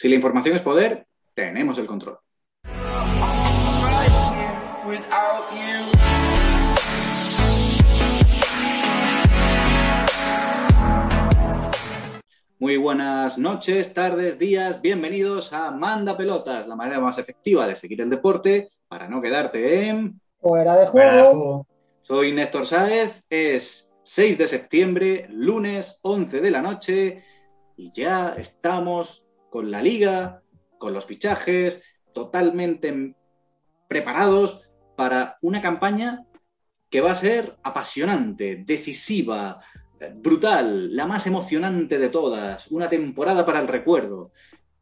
Si la información es poder, tenemos el control. Muy buenas noches, tardes, días, bienvenidos a Manda Pelotas, la manera más efectiva de seguir el deporte para no quedarte en... Fuera de juego. Soy Néstor Sáez, es 6 de septiembre, lunes 11 de la noche y ya estamos con la liga, con los fichajes, totalmente preparados para una campaña que va a ser apasionante, decisiva, brutal, la más emocionante de todas, una temporada para el recuerdo.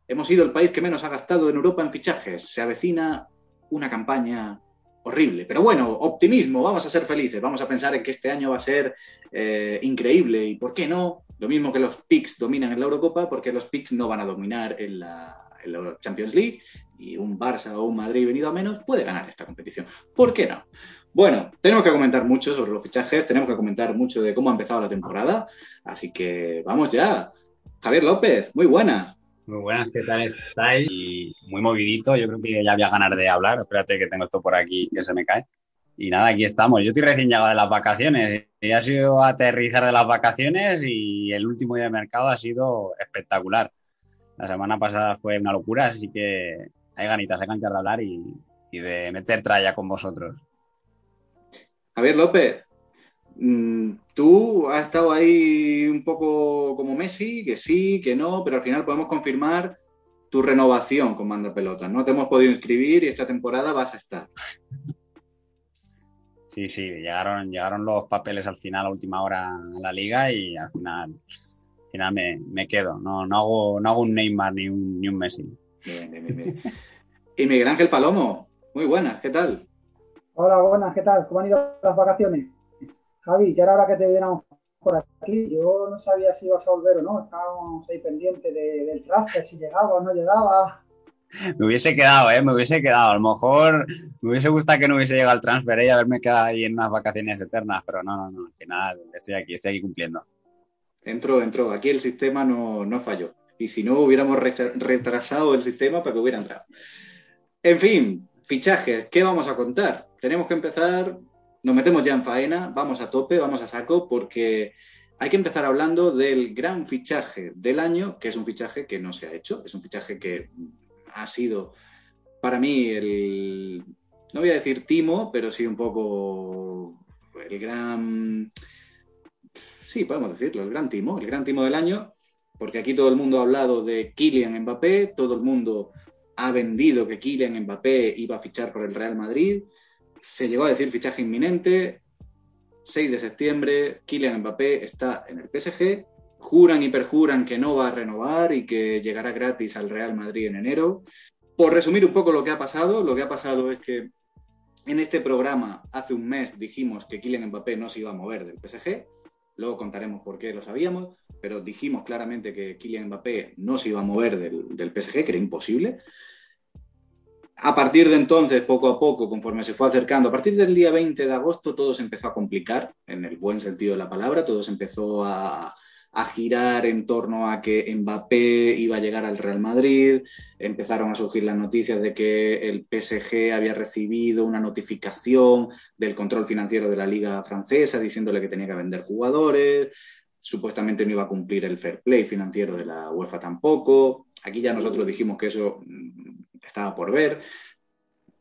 Hemos sido el país que menos ha gastado en Europa en fichajes. Se avecina una campaña horrible. Pero bueno, optimismo, vamos a ser felices, vamos a pensar en que este año va a ser eh, increíble y, ¿por qué no? Lo mismo que los PICs dominan en la Eurocopa, porque los PICs no van a dominar en la, en la Champions League y un Barça o un Madrid venido a menos puede ganar esta competición. ¿Por qué no? Bueno, tenemos que comentar mucho sobre los fichajes, tenemos que comentar mucho de cómo ha empezado la temporada, así que vamos ya. Javier López, muy buenas. Muy buenas, ¿qué tal estáis? Y muy movidito, yo creo que ya había ganas de hablar. Espérate que tengo esto por aquí que se me cae. Y nada, aquí estamos. Yo estoy recién llegado de las vacaciones. Ha sido aterrizar de las vacaciones y el último día de mercado ha sido espectacular. La semana pasada fue una locura, así que hay ganitas, hay ganitas de hablar y, y de meter tralla con vosotros. Javier López, mm, tú has estado ahí un poco como Messi, que sí, que no, pero al final podemos confirmar tu renovación con Manda Pelotas. No te hemos podido inscribir y esta temporada vas a estar. Sí, sí, llegaron, llegaron los papeles al final, a última hora en la liga y al final, al final me, me, quedo. No, no, hago, no hago un Neymar ni un, ni un Messi. Bien, bien, bien, y Miguel Ángel Palomo, muy buenas, ¿qué tal? Hola, buenas, ¿qué tal? ¿Cómo han ido las vacaciones? Javi, ya era hora que te viéramos por aquí. Yo no sabía si ibas a volver o no. Estábamos ahí pendientes de, del transfer, si llegaba o no llegaba. Me hubiese quedado, ¿eh? Me hubiese quedado. A lo mejor me hubiese gustado que no hubiese llegado el transfer ¿eh? y haberme quedado ahí en unas vacaciones eternas, pero no, no, no. Al final estoy aquí, estoy aquí cumpliendo. Entró, entró. Aquí el sistema no, no falló. Y si no, hubiéramos retrasado el sistema para que hubiera entrado. En fin, fichajes, ¿qué vamos a contar? tenemos que empezar, nos metemos ya en faena, vamos a tope, vamos a saco, porque hay que empezar hablando del gran fichaje del año, que es un fichaje que no se ha hecho, es un fichaje que ha sido para mí el, no voy a decir timo, pero sí un poco el gran, sí, podemos decirlo, el gran timo, el gran timo del año, porque aquí todo el mundo ha hablado de Kylian Mbappé, todo el mundo ha vendido que Kylian Mbappé iba a fichar por el Real Madrid, se llegó a decir fichaje inminente. 6 de septiembre, Kylian Mbappé está en el PSG. Juran y perjuran que no va a renovar y que llegará gratis al Real Madrid en enero. Por resumir un poco lo que ha pasado, lo que ha pasado es que en este programa hace un mes dijimos que Kylian Mbappé no se iba a mover del PSG. Luego contaremos por qué lo sabíamos, pero dijimos claramente que Kylian Mbappé no se iba a mover del, del PSG, que era imposible. A partir de entonces, poco a poco, conforme se fue acercando, a partir del día 20 de agosto, todo se empezó a complicar, en el buen sentido de la palabra, todo se empezó a, a girar en torno a que Mbappé iba a llegar al Real Madrid, empezaron a surgir las noticias de que el PSG había recibido una notificación del control financiero de la liga francesa diciéndole que tenía que vender jugadores, supuestamente no iba a cumplir el fair play financiero de la UEFA tampoco. Aquí ya nosotros dijimos que eso estaba por ver.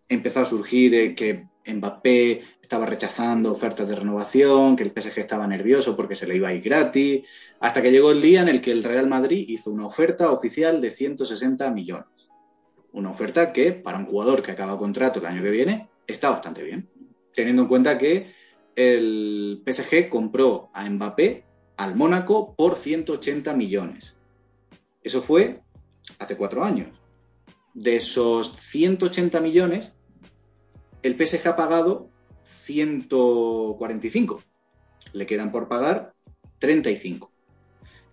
Empezó a surgir eh, que Mbappé estaba rechazando ofertas de renovación, que el PSG estaba nervioso porque se le iba a ir gratis, hasta que llegó el día en el que el Real Madrid hizo una oferta oficial de 160 millones. Una oferta que, para un jugador que acaba contrato el año que viene, está bastante bien, teniendo en cuenta que el PSG compró a Mbappé al Mónaco por 180 millones. Eso fue hace cuatro años. De esos 180 millones, el PSG ha pagado 145. Le quedan por pagar 35.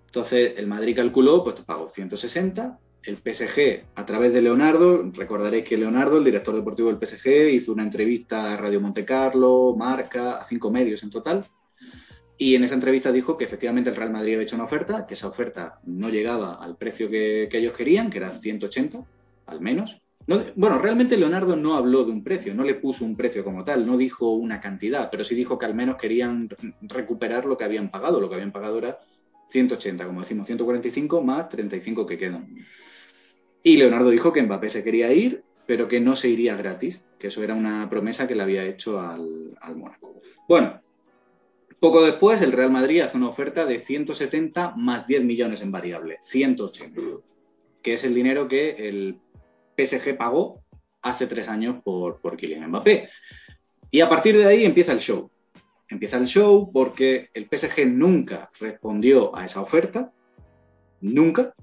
Entonces, el Madrid calculó, pues pagó 160. El PSG, a través de Leonardo, recordaréis que Leonardo, el director deportivo del PSG, hizo una entrevista a Radio Monte Carlo, Marca, a cinco medios en total. Y en esa entrevista dijo que efectivamente el Real Madrid había hecho una oferta, que esa oferta no llegaba al precio que, que ellos querían, que eran 180, al menos, bueno, realmente Leonardo no habló de un precio, no le puso un precio como tal, no dijo una cantidad, pero sí dijo que al menos querían recuperar lo que habían pagado. Lo que habían pagado era 180, como decimos, 145 más 35 que quedan. Y Leonardo dijo que Mbappé se quería ir, pero que no se iría gratis, que eso era una promesa que le había hecho al, al Mónaco. Bueno, poco después el Real Madrid hace una oferta de 170 más 10 millones en variable, 180, que es el dinero que el PSG pagó hace tres años por, por Kylian Mbappé. Y a partir de ahí empieza el show. Empieza el show porque el PSG nunca respondió a esa oferta, nunca,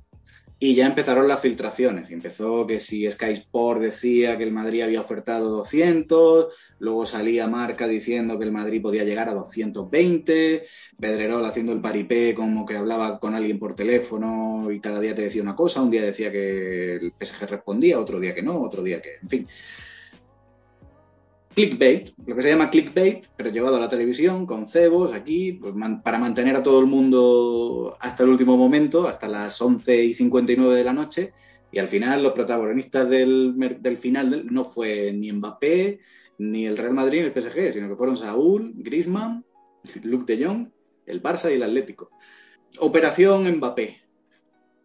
y ya empezaron las filtraciones. Empezó que si Sky Sport decía que el Madrid había ofertado 200, luego salía Marca diciendo que el Madrid podía llegar a 220, Pedrerol haciendo el paripé como que hablaba con alguien por teléfono y cada día te decía una cosa, un día decía que el PSG respondía, otro día que no, otro día que, en fin clickbait, lo que se llama clickbait, pero llevado a la televisión con cebos aquí, pues, para mantener a todo el mundo hasta el último momento, hasta las 11 y 59 de la noche. Y al final los protagonistas del, final no fue ni Mbappé, ni el Real Madrid, ni el PSG, sino que fueron Saúl, Griezmann, Luke de Jong, el Barça y el Atlético. Operación Mbappé.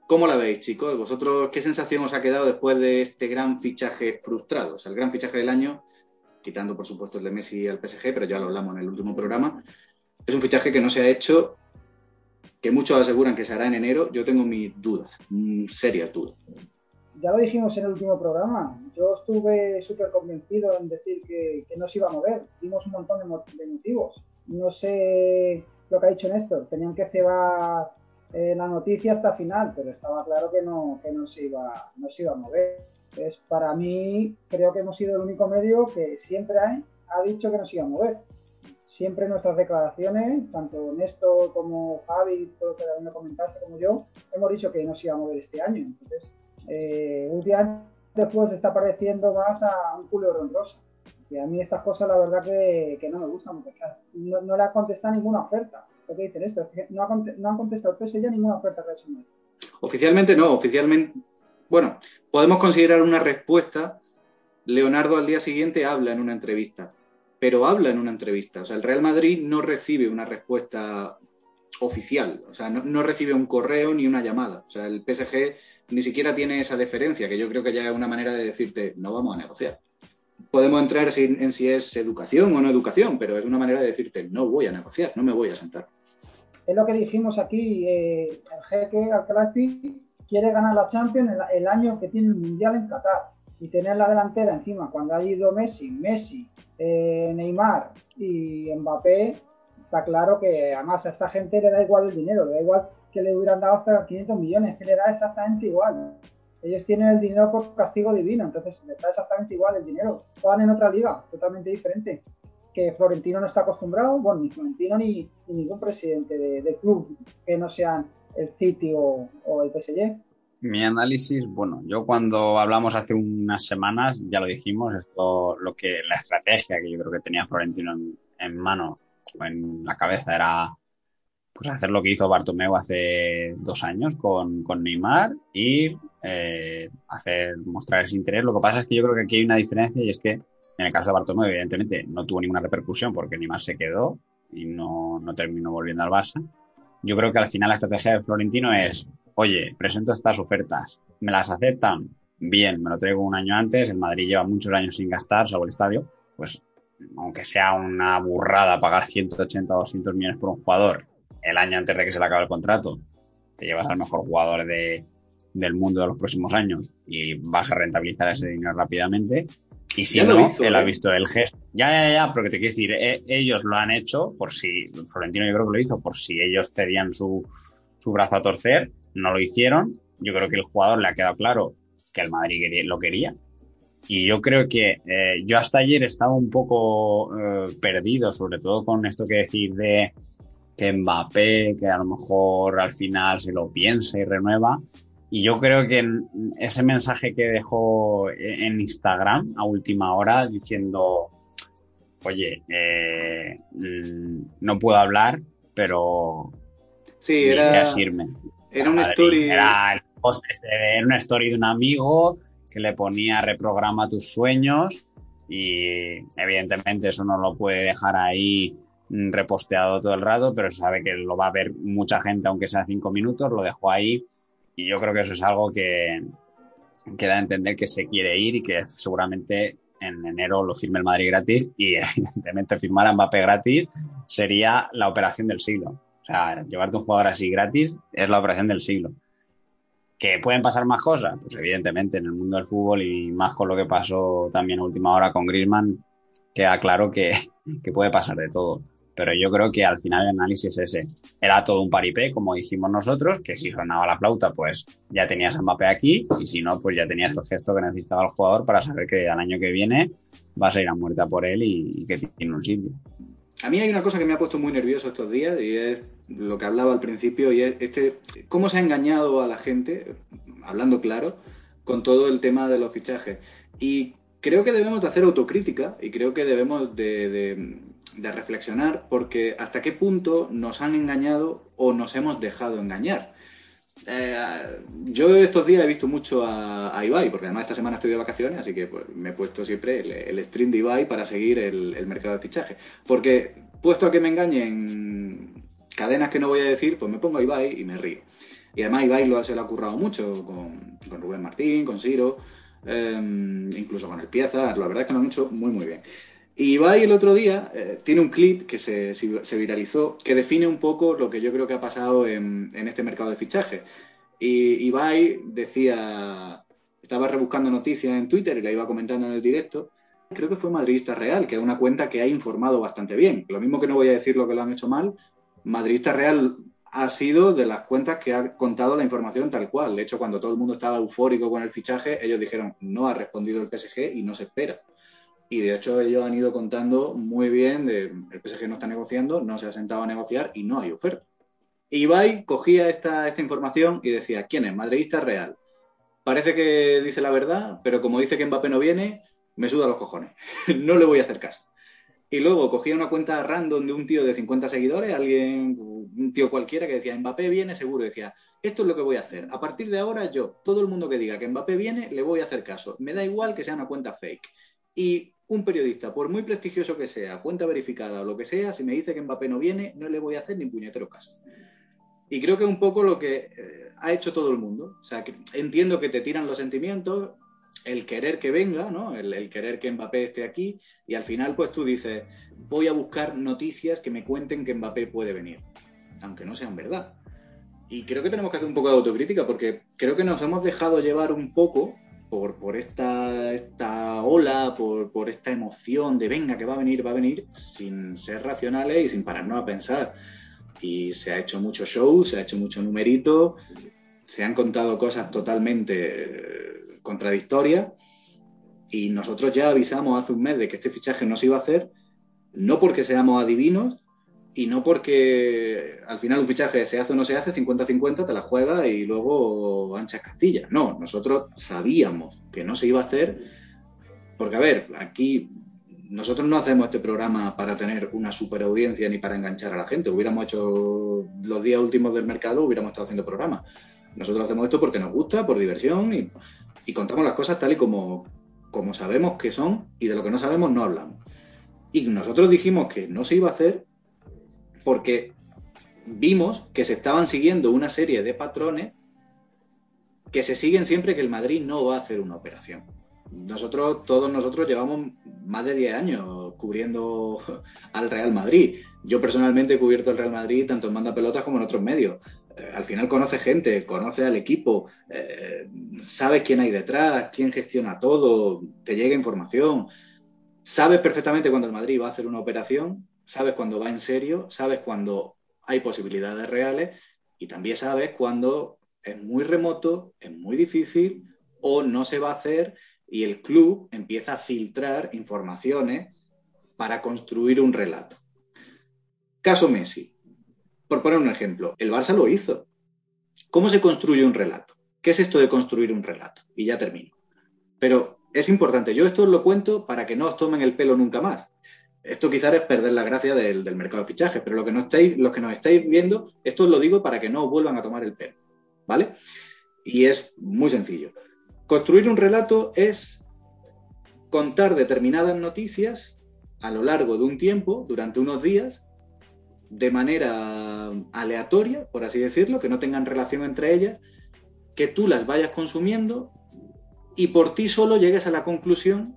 ¿Cómo la veis, chicos? ¿Vosotros qué sensación os ha quedado después de este gran fichaje frustrado? O sea, el gran fichaje del año quitando por supuesto el de Messi al PSG, pero ya lo hablamos en el último programa. Es un fichaje que no se ha hecho, que muchos aseguran que se hará en enero. Yo tengo mis dudas, mm, serias dudas. Ya lo dijimos en el último programa. Yo estuve súper convencido en decir que, no se iba a mover. Dimos un montón de, motivos. No sé lo que ha dicho Néstor. Tenían que cebar eh, la noticia hasta final, pero estaba claro que no, que no, se, iba, no se iba a mover. Para mí, creo que hemos sido el único medio que siempre ha, dicho que nos iba a mover. Siempre nuestras declaraciones, tanto Néstor como Javi, todo que también lo comentaste, como yo, hemos dicho que nos iba a mover este año. Entonces, eh, un día después está pareciendo más a un culo rosa. Y a mí estas cosas, la verdad, que, no me gustan, no, le ha contestado ninguna oferta. Lo que dicen esto, no, ha, no han contestado PSG ninguna oferta que Oficialmente no, oficialmente bueno, podemos considerar una respuesta. Leonardo al día siguiente habla en una entrevista, pero habla en una entrevista. O sea, el Real Madrid no recibe una respuesta oficial, o sea, no, recibe un correo ni una llamada. O sea, el PSG ni siquiera tiene esa deferencia, que yo creo que ya es una manera de decirte, no vamos a negociar. Podemos entrar en, si es educación o no educación, pero es una manera de decirte, no voy a negociar, no me voy a sentar. Es lo que dijimos aquí, eh, el jeque Alcalá quiere ganar la Champions el, año que tiene el Mundial en Qatar y tener la delantera encima cuando ha ido Messi, Messi, eh, Neymar y Mbappé, está claro que además a esta gente le da igual el dinero, le da igual que le hubieran dado hasta 500 millones, que le da exactamente igual. Ellos tienen el dinero por castigo divino, entonces les da exactamente igual el dinero. Juegan en otra liga, totalmente diferente, que Florentino no está acostumbrado, bueno, ni Florentino ni, ningún presidente de, de club que no sean el City o, el PSG? Mi análisis, bueno, yo cuando hablamos hace unas semanas, ya lo dijimos, esto, lo que, la estrategia que yo creo que tenía Florentino en, mano en la cabeza era pues hacer lo que hizo Bartomeu hace dos años con, con Neymar y eh, hacer, mostrar ese interés. Lo que pasa es que yo creo que aquí hay una diferencia y es que en el caso de Bartomeu, evidentemente, no tuvo ninguna repercusión porque Neymar se quedó y no, no terminó volviendo al Barça yo creo que al final la estrategia de Florentino es, oye, presento estas ofertas, ¿me las aceptan? Bien, me lo traigo un año antes, el Madrid lleva muchos años sin gastar sobre el estadio, pues aunque sea una burrada pagar 180 o 200 millones por un jugador el año antes de que se le acabe el contrato, te llevas al mejor jugador de, del mundo de los próximos años y vas a rentabilizar ese dinero rápidamente. Y si no, él ha ¿eh? visto el gesto. Ya, ya, ya, pero que te quiero decir, eh, ellos lo han hecho por si, Florentino yo creo que lo hizo, por si ellos cedían su, su brazo a torcer, no lo hicieron yo creo que el jugador le ha quedado claro que el Madrid lo quería. Y yo creo que eh, yo hasta ayer estaba un poco eh, perdido, sobre todo con esto que decir de que Mbappé, que a lo mejor al final se lo piensa y renueva. Y yo creo que ese mensaje que dejó en Instagram a última hora diciendo, oye, eh, mm, no puedo hablar, pero sí, era, irme. Era una story. Era, una story de un amigo que le ponía reprograma tus sueños y evidentemente eso no lo puede dejar ahí mm, reposteado todo el rato, pero sabe que lo va a ver mucha gente, aunque sea cinco minutos, lo dejó ahí y yo creo que eso es algo que, da a entender que se quiere ir y que seguramente en enero lo firme el Madrid gratis y evidentemente firmar a Mbappé gratis sería la operación del siglo. O sea, llevarte un jugador así gratis es la operación del siglo. ¿Que pueden pasar más cosas? Pues evidentemente en el mundo del fútbol y más con lo que pasó también a última hora con Griezmann, queda claro que, que puede pasar de todo. Pero yo creo que al final el análisis es ese. Era todo un paripé, como dijimos nosotros, que si sonaba la flauta, pues ya tenías a Mbappé aquí, y si no, pues ya tenías el gesto que necesitaba el jugador para saber que al año que viene vas a ir a muerte por él y, que tiene un sitio. A mí hay una cosa que me ha puesto muy nervioso estos días y es lo que hablaba al principio y es este, cómo se ha engañado a la gente, hablando claro, con todo el tema de los fichajes. Y creo que debemos de hacer autocrítica y creo que debemos de de reflexionar porque hasta qué punto nos han engañado o nos hemos dejado engañar. Eh, yo estos días he visto mucho a, Ibai, porque además esta semana estoy de vacaciones, así que pues, me he puesto siempre el, stream de Ibai para seguir el, mercado de fichaje. Porque puesto a que me engañen cadenas que no voy a decir, pues me pongo a Ibai y me río. Y además Ibai lo, se lo ha currado mucho con, Rubén Martín, con Siro, em, incluso con el Pieza. La verdad es que lo han hecho muy, muy bien. Y Ibai el otro día eh, tiene un clip que se, viralizó que define un poco lo que yo creo que ha pasado en, este mercado de fichaje. Y Ibai decía, estaba rebuscando noticias en Twitter y la iba comentando en el directo. Creo que fue Madridista Real, que es una cuenta que ha informado bastante bien. Lo mismo que no voy a decir lo que lo han hecho mal, Madridista Real ha sido de las cuentas que ha contado la información tal cual. De hecho, cuando todo el mundo estaba eufórico con el fichaje, ellos dijeron, no ha respondido el PSG y no se espera. Y de hecho ellos han ido contando muy bien de el PSG no está negociando, no se ha sentado a negociar y no hay oferta. Ibai cogía esta, esta información y decía, ¿quién es? Madridista real. Parece que dice la verdad, pero como dice que Mbappé no viene, me suda los cojones. no le voy a hacer caso. Y luego cogía una cuenta random de un tío de 50 seguidores, alguien, un tío cualquiera que decía, Mbappé viene seguro. Decía, esto es lo que voy a hacer. A partir de ahora yo, todo el mundo que diga que Mbappé viene, le voy a hacer caso. Me da igual que sea una cuenta fake. Y un periodista, por muy prestigioso que sea, cuenta verificada o lo que sea, si me dice que Mbappé no viene, no le voy a hacer ni puñetero caso. Y creo que es un poco lo que eh, ha hecho todo el mundo. O sea, entiendo que te tiran los sentimientos, el querer que venga, ¿no? El, el, querer que Mbappé esté aquí, y al final, pues tú dices, voy a buscar noticias que me cuenten que Mbappé puede venir, aunque no sean verdad. Y creo que tenemos que hacer un poco de autocrítica, porque creo que nos hemos dejado llevar un poco por, por esta, esta ola, por, por, esta emoción de venga, que va a venir, va a venir, sin ser racionales y sin pararnos a pensar. Y se ha hecho mucho show, se ha hecho mucho numerito, se han contado cosas totalmente eh, contradictorias y nosotros ya avisamos hace un mes de que este fichaje no se iba a hacer, no porque seamos adivinos, y no porque al final un fichaje se hace o no se hace, 50-50 te la juega y luego anchas Castilla. No, nosotros sabíamos que no se iba a hacer, porque a ver, aquí nosotros no hacemos este programa para tener una super audiencia ni para enganchar a la gente. Hubiéramos hecho los días últimos del mercado, hubiéramos estado haciendo programa. Nosotros hacemos esto porque nos gusta, por diversión y, y contamos las cosas tal y como, como sabemos que son y de lo que no sabemos no hablamos. Y nosotros dijimos que no se iba a hacer porque vimos que se estaban siguiendo una serie de patrones que se siguen siempre que el Madrid no va a hacer una operación. Nosotros, todos nosotros llevamos más de 10 años cubriendo al Real Madrid. Yo personalmente he cubierto al Real Madrid tanto en manda pelotas como en otros medios. Eh, al final conoce gente, conoce al equipo, eh, sabe quién hay detrás, quién gestiona todo, te llega información. Sabes perfectamente cuando el Madrid va a hacer una operación sabes cuando va en serio, sabes cuando hay posibilidades reales y también sabes cuando es muy remoto, es muy difícil o no se va a hacer y el club empieza a filtrar informaciones para construir un relato. Caso Messi. Por poner un ejemplo, el Barça lo hizo. ¿Cómo se construye un relato? ¿Qué es esto de construir un relato? Y ya termino. Pero es importante, yo esto os lo cuento para que no os tomen el pelo nunca más. Esto quizás es perder la gracia del, mercado de fichajes, pero lo que no estáis, los que nos estáis viendo, esto os lo digo para que no os vuelvan a tomar el pelo. ¿Vale? Y es muy sencillo. Construir un relato es contar determinadas noticias a lo largo de un tiempo, durante unos días, de manera aleatoria, por así decirlo, que no tengan relación entre ellas, que tú las vayas consumiendo y por ti solo llegues a la conclusión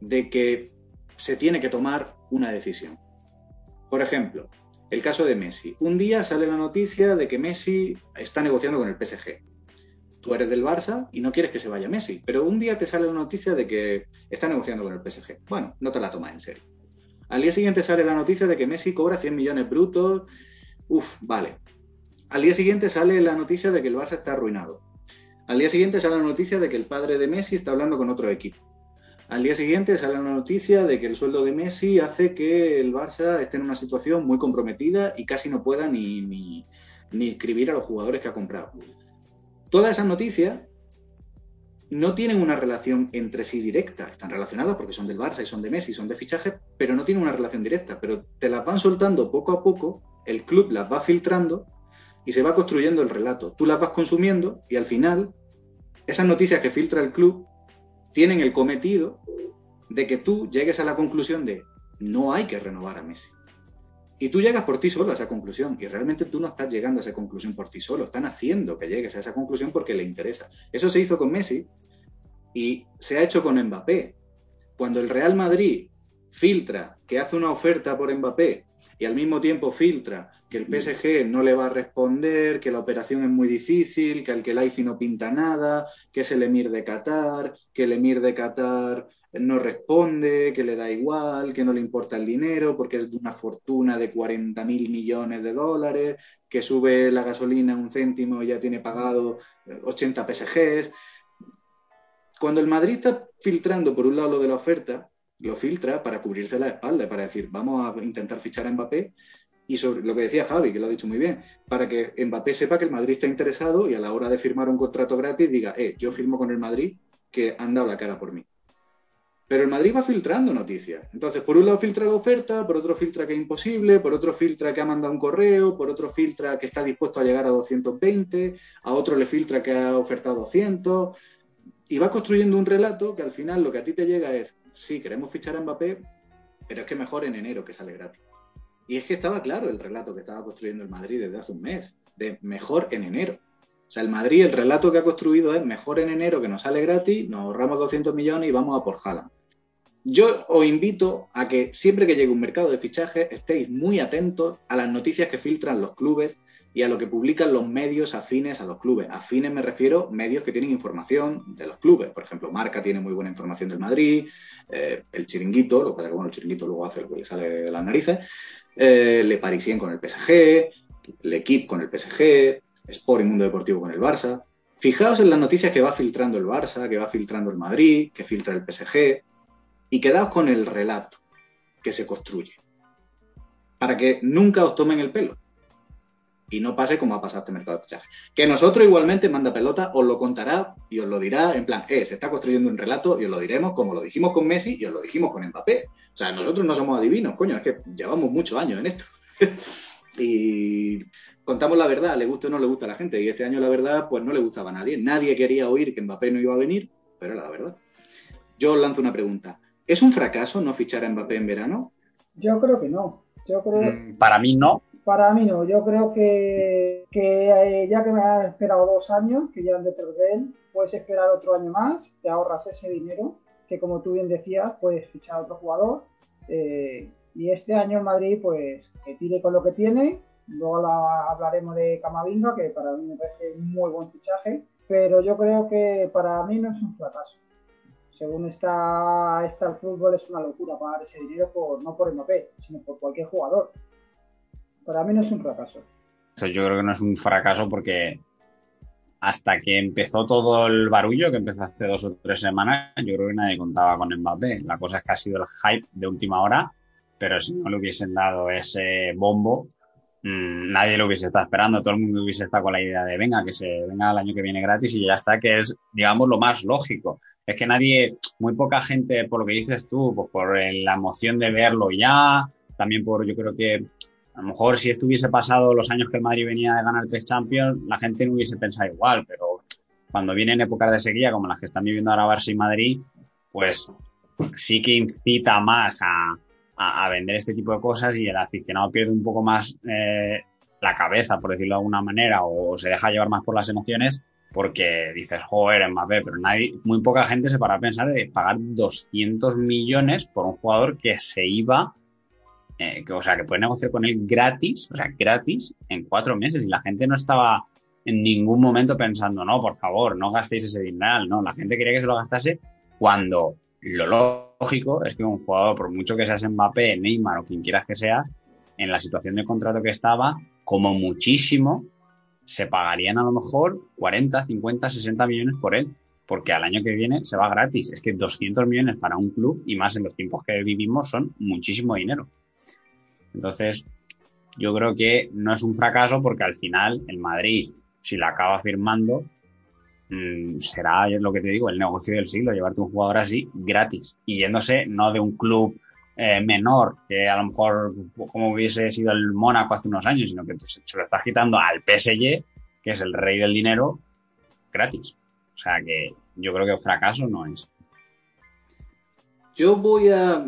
de que se tiene que tomar una decisión. Por ejemplo, el caso de Messi. Un día sale la noticia de que Messi está negociando con el PSG tú eres del Barça y no quieres que se vaya Messi, pero un día te sale la noticia de que está negociando con el PSG. Bueno, no te la tomas en serio. Al día siguiente sale la noticia de que Messi cobra 100 millones brutos. Uf, vale. Al día siguiente sale la noticia de que el Barça está arruinado. Al día siguiente sale la noticia de que el padre de Messi está hablando con otro equipo. Al día siguiente sale la noticia de que el sueldo de Messi hace que el Barça esté en una situación muy comprometida y casi no pueda ni, ni, ni escribir a los jugadores que ha comprado. Todas esas noticias no tienen una relación entre sí directa, están relacionadas porque son del Barça y son de Messi, son de fichajes, pero no tienen una relación directa, pero te las van soltando poco a poco, el club las va filtrando y se va construyendo el relato. Tú las vas consumiendo y al final esas noticias que filtra el club tienen el cometido de que tú llegues a la conclusión de no hay que renovar a Messi. Y tú llegas por ti solo a esa conclusión y realmente tú no estás llegando a esa conclusión por ti solo, están haciendo que llegues a esa conclusión porque le interesa. Eso se hizo con Messi y se ha hecho con Mbappé. Cuando el Real Madrid filtra que hace una oferta por Mbappé y al mismo tiempo filtra que el PSG no le va a responder, que la operación es muy difícil, que al que el no pinta nada, que es el emir de Qatar, que el emir de Qatar no responde, que le da igual, que no le importa el dinero porque es de una fortuna de 40 mil millones de dólares, que sube la gasolina un céntimo y ya tiene pagado 80 PSGs. Cuando el Madrid está filtrando por un lado lo de la oferta, lo filtra para cubrirse la espalda, para decir, vamos a intentar fichar a Mbappé. Y sobre lo que decía Javi, que lo ha dicho muy bien, para que Mbappé sepa que el Madrid está interesado y a la hora de firmar un contrato gratis diga, eh, yo firmo con el Madrid que han dado la cara por mí. Pero el Madrid va filtrando noticias. Entonces, por un lado filtra la oferta, por otro filtra que es imposible, por otro filtra que ha mandado un correo, por otro filtra que está dispuesto a llegar a 220, a otro le filtra que ha ofertado 200, y va construyendo un relato que al final lo que a ti te llega es, sí, queremos fichar a Mbappé, pero es que mejor en enero que sale gratis. Y es que estaba claro el relato que estaba construyendo el Madrid desde hace un mes, de mejor en enero. O sea, el Madrid, el relato que ha construido es mejor en enero que nos sale gratis, nos ahorramos 200 millones y vamos a por Haaland. Yo os invito a que siempre que llegue un mercado de fichajes estéis muy atentos a las noticias que filtran los clubes y a lo que publican los medios afines a los clubes. Afines me refiero medios que tienen información de los clubes. Por ejemplo, Marca tiene muy buena información del Madrid, eh, el Chiringuito, lo que pasa que bueno, el Chiringuito luego hace lo que le sale de las narices, eh, Le Parisien con el PSG, L'Equipe con el PSG, Sport y Mundo Deportivo con el Barça. Fijaos en las noticias que va filtrando el Barça, que va filtrando el Madrid, que filtra el PSG, y quedaos con el relato que se construye. Para que nunca os tomen el pelo. Y no pase como ha pasado este mercado de fichajes. Que nosotros igualmente, manda pelota, os lo contará y os lo dirá en plan, eh, se está construyendo un relato y os lo diremos como lo dijimos con Messi y os lo dijimos con Mbappé. O sea, nosotros no somos adivinos, coño, es que llevamos muchos años en esto. y contamos la verdad, le gusta o no le gusta a la gente. Y este año la verdad, pues no le gustaba a nadie. Nadie quería oír que Mbappé no iba a venir, pero era la verdad. Yo os lanzo una pregunta. ¿Es un fracaso no fichar a Mbappé en verano? Yo creo que no. Yo creo... Mm, para mí no. Para mí no. Yo creo que, eh, ya que me has esperado dos años, que ya han detrás de él, puedes esperar otro año más, te ahorras ese dinero, que como tú bien decías, puedes fichar a otro jugador. Eh, y este año en Madrid, pues que tire con lo que tiene. Luego hablaremos de Camavinga, que para mí me parece un muy buen fichaje. Pero yo creo que para mí no es un fracaso según está, está el fútbol, es una locura pagar ese dinero por, no por Mbappé, sino por cualquier jugador. Para mí no es un fracaso. Yo creo que no es un fracaso porque hasta que empezó todo el barullo, que empezó hace dos o tres semanas, yo creo que nadie contaba con Mbappé. La cosa es que ha sido el hype de última hora, pero si no le hubiesen dado ese bombo, mmm, nadie lo hubiese estado esperando, todo el mundo hubiese estado con la idea de venga, que se venga el año que viene gratis y ya está, que es, digamos, lo más lógico. Es que nadie, muy poca gente, por lo que dices tú, pues por la emoción de verlo ya, también por, yo creo que a lo mejor si esto hubiese pasado los años que el Madrid venía de ganar tres Champions, la gente no hubiese pensado igual, pero cuando vienen épocas de sequía como las que están viviendo ahora Barça y Madrid, pues sí que incita más a, a, a, vender este tipo de cosas y el aficionado pierde un poco más eh, la cabeza, por decirlo de alguna manera, o se deja llevar más por las emociones porque dices, joder, Mbappé, pero nadie, muy poca gente se para a pensar de pagar 200 millones por un jugador que se iba eh, que, o sea, que puedes negociar con él gratis, o sea, gratis en cuatro meses y la gente no estaba en ningún momento pensando, no, por favor, no gastéis ese dinero, no, la gente quería que se lo gastase cuando lo lógico es que un jugador, por mucho que seas Mbappé, Neymar o quien quieras que seas, en la situación de contrato que estaba, como muchísimo, se pagarían a lo mejor 40, 50, 60 millones por él, porque al año que viene se va gratis. Es que 200 millones para un club, y más en los tiempos que vivimos, son muchísimo dinero. Entonces, yo creo que no es un fracaso porque al final el Madrid, si la acaba firmando, mmm, será lo que te digo, el negocio del siglo, llevarte un jugador así gratis y yéndose no de un club eh, menor que a lo mejor como hubiese sido el Mónaco hace unos años, sino que se lo estás quitando al PSG, que es el rey del dinero, gratis. O sea que yo creo que fracaso no es. Yo voy a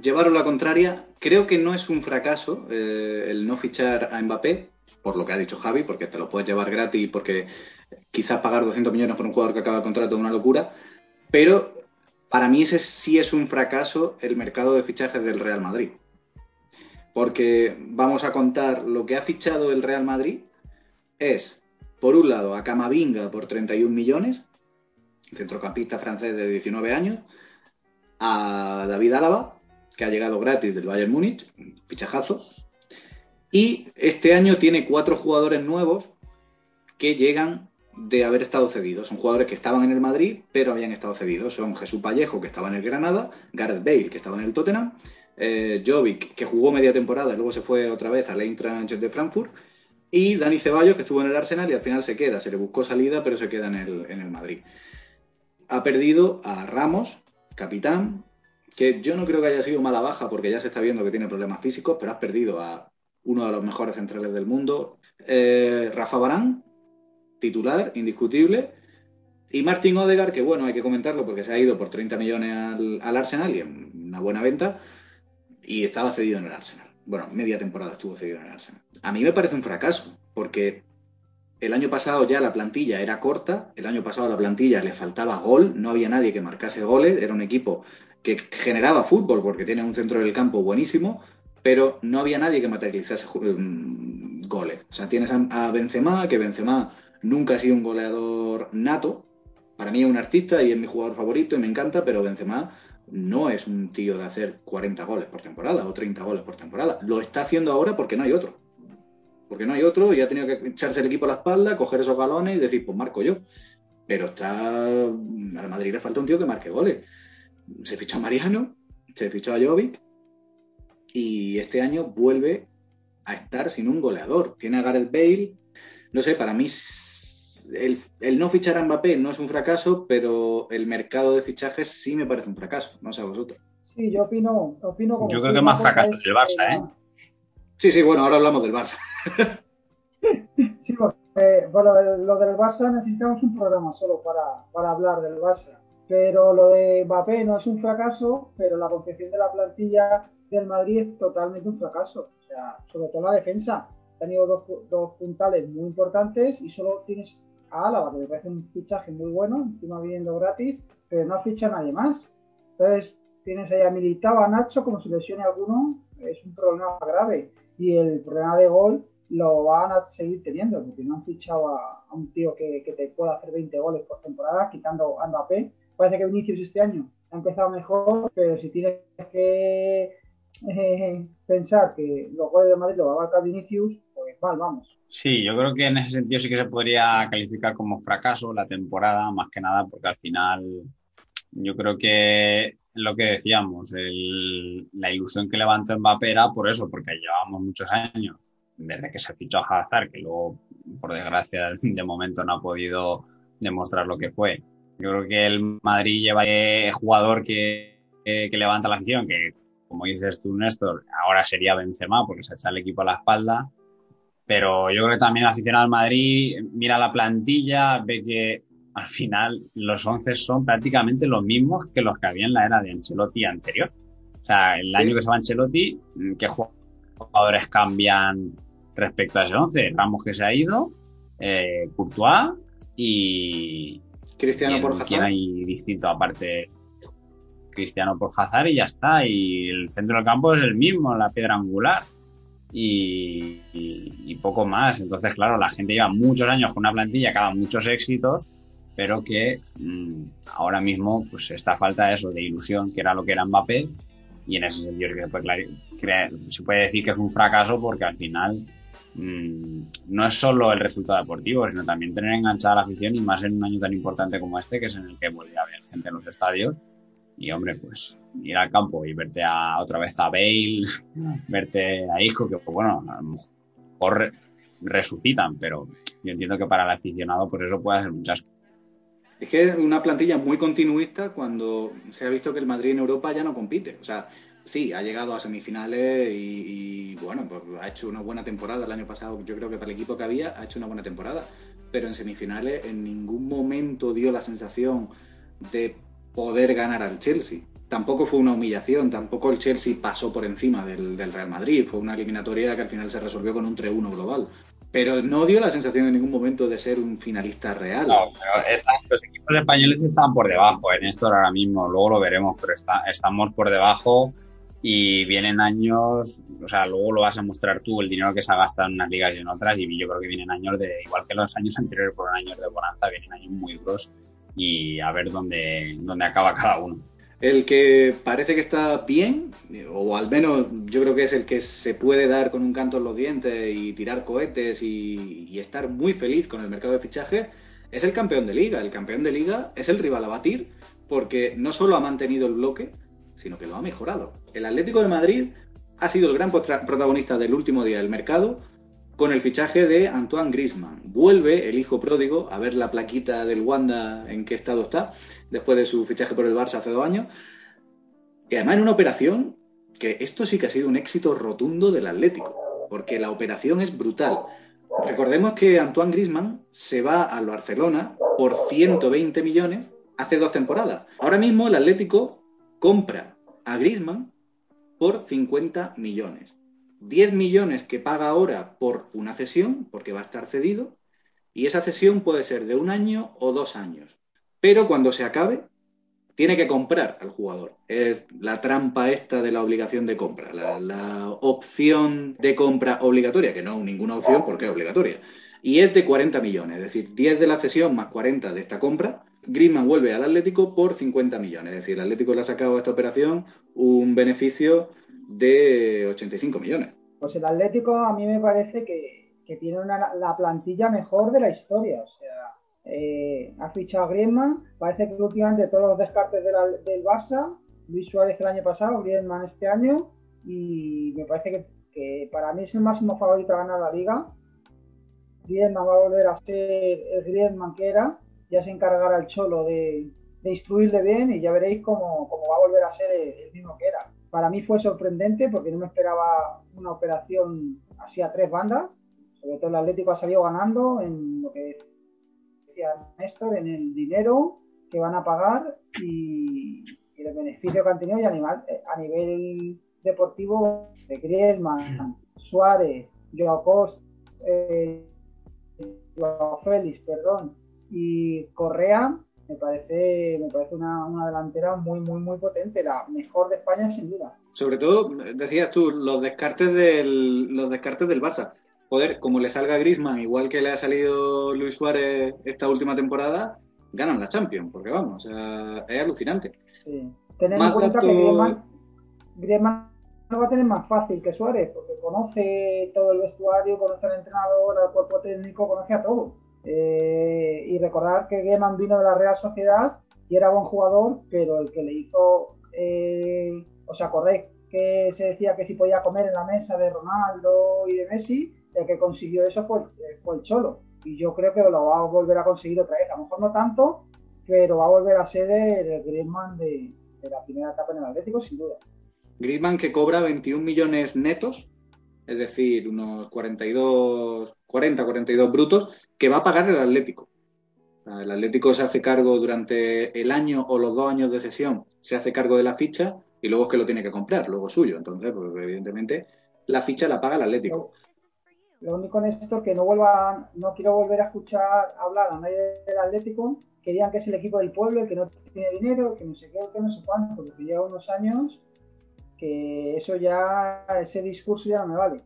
llevaros la contraria. Creo que no es un fracaso eh, el no fichar a Mbappé, por lo que ha dicho Javi, porque te lo puedes llevar gratis, porque quizás pagar 200 millones por un jugador que acaba el contrato es una locura. Pero para mí ese sí es un fracaso el mercado de fichajes del Real Madrid. Porque vamos a contar lo que ha fichado el Real Madrid es, por un lado, a Camavinga por 31 millones, centrocampista francés de 19 años, a David Álava, que ha llegado gratis del Bayern Múnich, fichajazo. Y este año tiene cuatro jugadores nuevos que llegan de haber estado cedidos. Son jugadores que estaban en el Madrid, pero habían estado cedidos. Son Jesús Pallejo, que estaba en el Granada, Gareth Bale, que estaba en el Tottenham, eh, Jovic, que jugó media temporada y luego se fue otra vez al Eintracht de Frankfurt, y Dani Ceballos, que estuvo en el Arsenal y al final se queda. Se le buscó salida, pero se queda en el, en el Madrid. Ha perdido a Ramos, capitán, que yo no creo que haya sido mala baja porque ya se está viendo que tiene problemas físicos, pero has perdido a uno de los mejores centrales del mundo. Eh, Rafa Barán, titular, indiscutible. Y Martin Odegar, que bueno, hay que comentarlo porque se ha ido por 30 millones al, al, Arsenal y en una buena venta, y estaba cedido en el Arsenal. Bueno, media temporada estuvo cedido en el Arsenal. A mí me parece un fracaso, porque el año pasado ya la plantilla era corta, el año pasado a la plantilla le faltaba gol, no había nadie que marcase goles, era un equipo que generaba fútbol porque tiene un centro del campo buenísimo, pero no había nadie que materializase um, goles. O sea, tienes a, Benzema, que Benzema nunca ha sido un goleador nato. Para mí es un artista y es mi jugador favorito y me encanta, pero Benzema no es un tío de hacer 40 goles por temporada o 30 goles por temporada. Lo está haciendo ahora porque no hay otro. Porque no hay otro y ha tenido que echarse el equipo a la espalda, coger esos galones y decir, pues marco yo. Pero está. Al Madrid le falta un tío que marque goles se fichó a Mariano, se fichó a Jovic y este año vuelve a estar sin un goleador. Tiene a Gareth Bale. No sé, para mí el, el, no fichar a Mbappé no es un fracaso, pero el mercado de fichajes sí me parece un fracaso. No sé a vosotros. Sí, yo opino. opino como yo creo que más fracaso del Barça, ¿eh? Sí, sí, bueno, ahora hablamos del Barça. sí, porque bueno, lo del Barça necesitamos un programa solo para, para hablar del Barça. Pero lo de Mbappé no es un fracaso, pero la concepción de la plantilla del Madrid es totalmente un fracaso. O sea, sobre todo la defensa. Ha tenido dos, dos puntales muy importantes y solo tienes a Álava, que me parece un fichaje muy bueno, encima viniendo gratis, pero no ficha a nadie más. Entonces, tienes ahí a a Nacho, como si lesione alguno, es un problema grave. Y el problema de gol lo van a seguir teniendo, porque no han fichado a, a un tío que, que, te pueda hacer 20 goles por temporada, quitando a Mbappé, parece que Vinicius este año ha empezado mejor, pero si tienes que eh, pensar que los goles de Madrid lo va a marcar Vinicius, pues mal, vamos. Sí, yo creo que en ese sentido sí que se podría calificar como fracaso la temporada, más que nada, porque al final yo creo que lo que decíamos, la ilusión que levantó Mbappé era por eso, porque llevábamos muchos años desde que se fichó a Hazard, que luego, por desgracia, de momento no ha podido demostrar lo que fue. Yo creo que el Madrid lleva el jugador que, que, levanta la afición, que como dices tú, Néstor, ahora sería Benzema porque se echa el equipo a la espalda. Pero yo creo que también el aficionado al Madrid mira la plantilla, ve que al final los 11 son prácticamente los mismos que los que había en la era de Ancelotti anterior. O sea, el año que se va Ancelotti, ¿qué jugadores cambian respecto a ese 11? Ramos que se ha ido, eh, Courtois y... Cristiano por Hazard. ¿Quién hay distinto aparte? Cristiano por Hazard y ya está. Y el centro del campo es el mismo, la piedra angular. Y, y, poco más. Entonces, claro, la gente lleva muchos años con una plantilla cada muchos éxitos pero que mm, ahora mismo pues está falta eso de ilusión, que era lo que era Mbappé, y en ese sentido que se puede, se puede decir que es un fracaso porque al final mm, no es solo el resultado deportivo, sino también tener enganchada la afición y más en un año tan importante como este, que es en el que vuelve a haber gente en los estadios. Y hombre, pues ir al campo y verte a, otra vez a Bale, verte a Isco, que pues, bueno, a lo mejor resucitan, pero yo entiendo que para el aficionado pues eso puede ser muchas es que es una plantilla muy continuista cuando se ha visto que el Madrid en Europa ya no compite. O sea, sí, ha llegado a semifinales y, bueno, pues ha hecho una buena temporada el año pasado. Yo creo que para el equipo que había ha hecho una buena temporada. Pero en semifinales en ningún momento dio la sensación de poder ganar al Chelsea. Tampoco fue una humillación, tampoco el Chelsea pasó por encima del, del Real Madrid. Fue una eliminatoria que al final se resolvió con un 3-1 global pero no dio la sensación en ningún momento de ser un finalista real. No, pero los equipos españoles están por debajo en esto ahora mismo, luego lo veremos, pero está, estamos por debajo y vienen años, o sea, luego lo vas a mostrar tú, el dinero que se ha gastado en unas ligas y en otras, y yo creo que vienen años de, igual que los años anteriores, por años de bonanza, vienen años muy duros y a ver dónde, dónde acaba cada uno. El que parece que está bien, o al menos yo creo que es el que se puede dar con un canto en los dientes y tirar cohetes y, estar muy feliz con el mercado de fichajes, es el campeón de liga. El campeón de liga es el rival a batir porque no solo ha mantenido el bloque, sino que lo ha mejorado. El Atlético de Madrid ha sido el gran protagonista del último día del mercado con el fichaje de Antoine Grisman. Vuelve el hijo pródigo a ver la plaquita del Wanda en qué estado está, después de su fichaje por el Barça hace dos años. Y además en una operación que esto sí que ha sido un éxito rotundo del Atlético, porque la operación es brutal. Recordemos que Antoine Grisman se va al Barcelona por 120 millones hace dos temporadas. Ahora mismo el Atlético compra a Grisman por 50 millones. 10 millones que paga ahora por una cesión, porque va a estar cedido, y esa cesión puede ser de un año o dos años. Pero cuando se acabe, tiene que comprar al jugador. Es la trampa esta de la obligación de compra, la, opción de compra obligatoria, que no ninguna opción porque es obligatoria. Y es de 40 millones, es decir, 10 de la cesión más 40 de esta compra. Griezmann vuelve al Atlético por 50 millones, es decir, el Atlético le ha sacado a esta operación un beneficio de 85 millones. Pues el Atlético a mí me parece que, tiene la plantilla mejor de la historia. O sea, eh, ha fichado a Griezmann, parece que últimamente todos los descartes del Barça, Luis Suárez el año pasado, Griezmann este año, y me parece que, para mí es el máximo favorito a ganar la liga. Griezmann va a volver a ser el Griezmann que era, ya se encargará el Cholo de, de instruirle bien y ya veréis cómo, va a volver a ser el mismo que era para mí fue sorprendente porque no me esperaba una operación así a tres bandas. Sobre todo el Atlético ha salido ganando en lo que decía Néstor, en el dinero que van a pagar y, el beneficio que han tenido y a, a nivel deportivo de Griezmann, Suárez, Joao Costa, eh, Joao Félix, perdón, y Correa me parece, me parece una, una, delantera muy, muy, muy potente, la mejor de España sin duda. Sobre todo, decías tú, los descartes del, los descartes del Barça. Joder, como le salga a Grisman, igual que le ha salido Luis Suárez esta última temporada, ganan la Champions, porque vamos, o sea, es alucinante. Sí. Tener en cuenta que Griezmann, lo va a tener más fácil que Suárez, porque conoce todo el vestuario, conoce al entrenador, al cuerpo técnico, conoce a todo. Eh, y recordar que Geman vino de la Real Sociedad y era buen jugador, pero el que le hizo, eh, os acordáis que se decía que si podía comer en la mesa de Ronaldo y de Messi, el que consiguió eso fue, fue el Cholo. Y yo creo que lo va a volver a conseguir otra vez. A lo mejor no tanto, pero va a volver a ser el Griezmann de, de la primera etapa en el Atlético, sin duda. Griezmann que cobra 21 millones netos, es decir, unos 42, 40, 42 brutos, que va a pagar el Atlético. El Atlético se hace cargo durante el año o los dos años de cesión, se hace cargo de la ficha y luego es que lo tiene que comprar, luego suyo. Entonces, pues, evidentemente, la ficha la paga el Atlético. Lo, único en esto que no vuelva, no quiero volver a escuchar hablar a nadie del Atlético, querían que es el equipo del pueblo, el que no tiene dinero, que no sé qué, que no sé cuánto, porque lleva unos años que eso ya, ese discurso ya no me vale.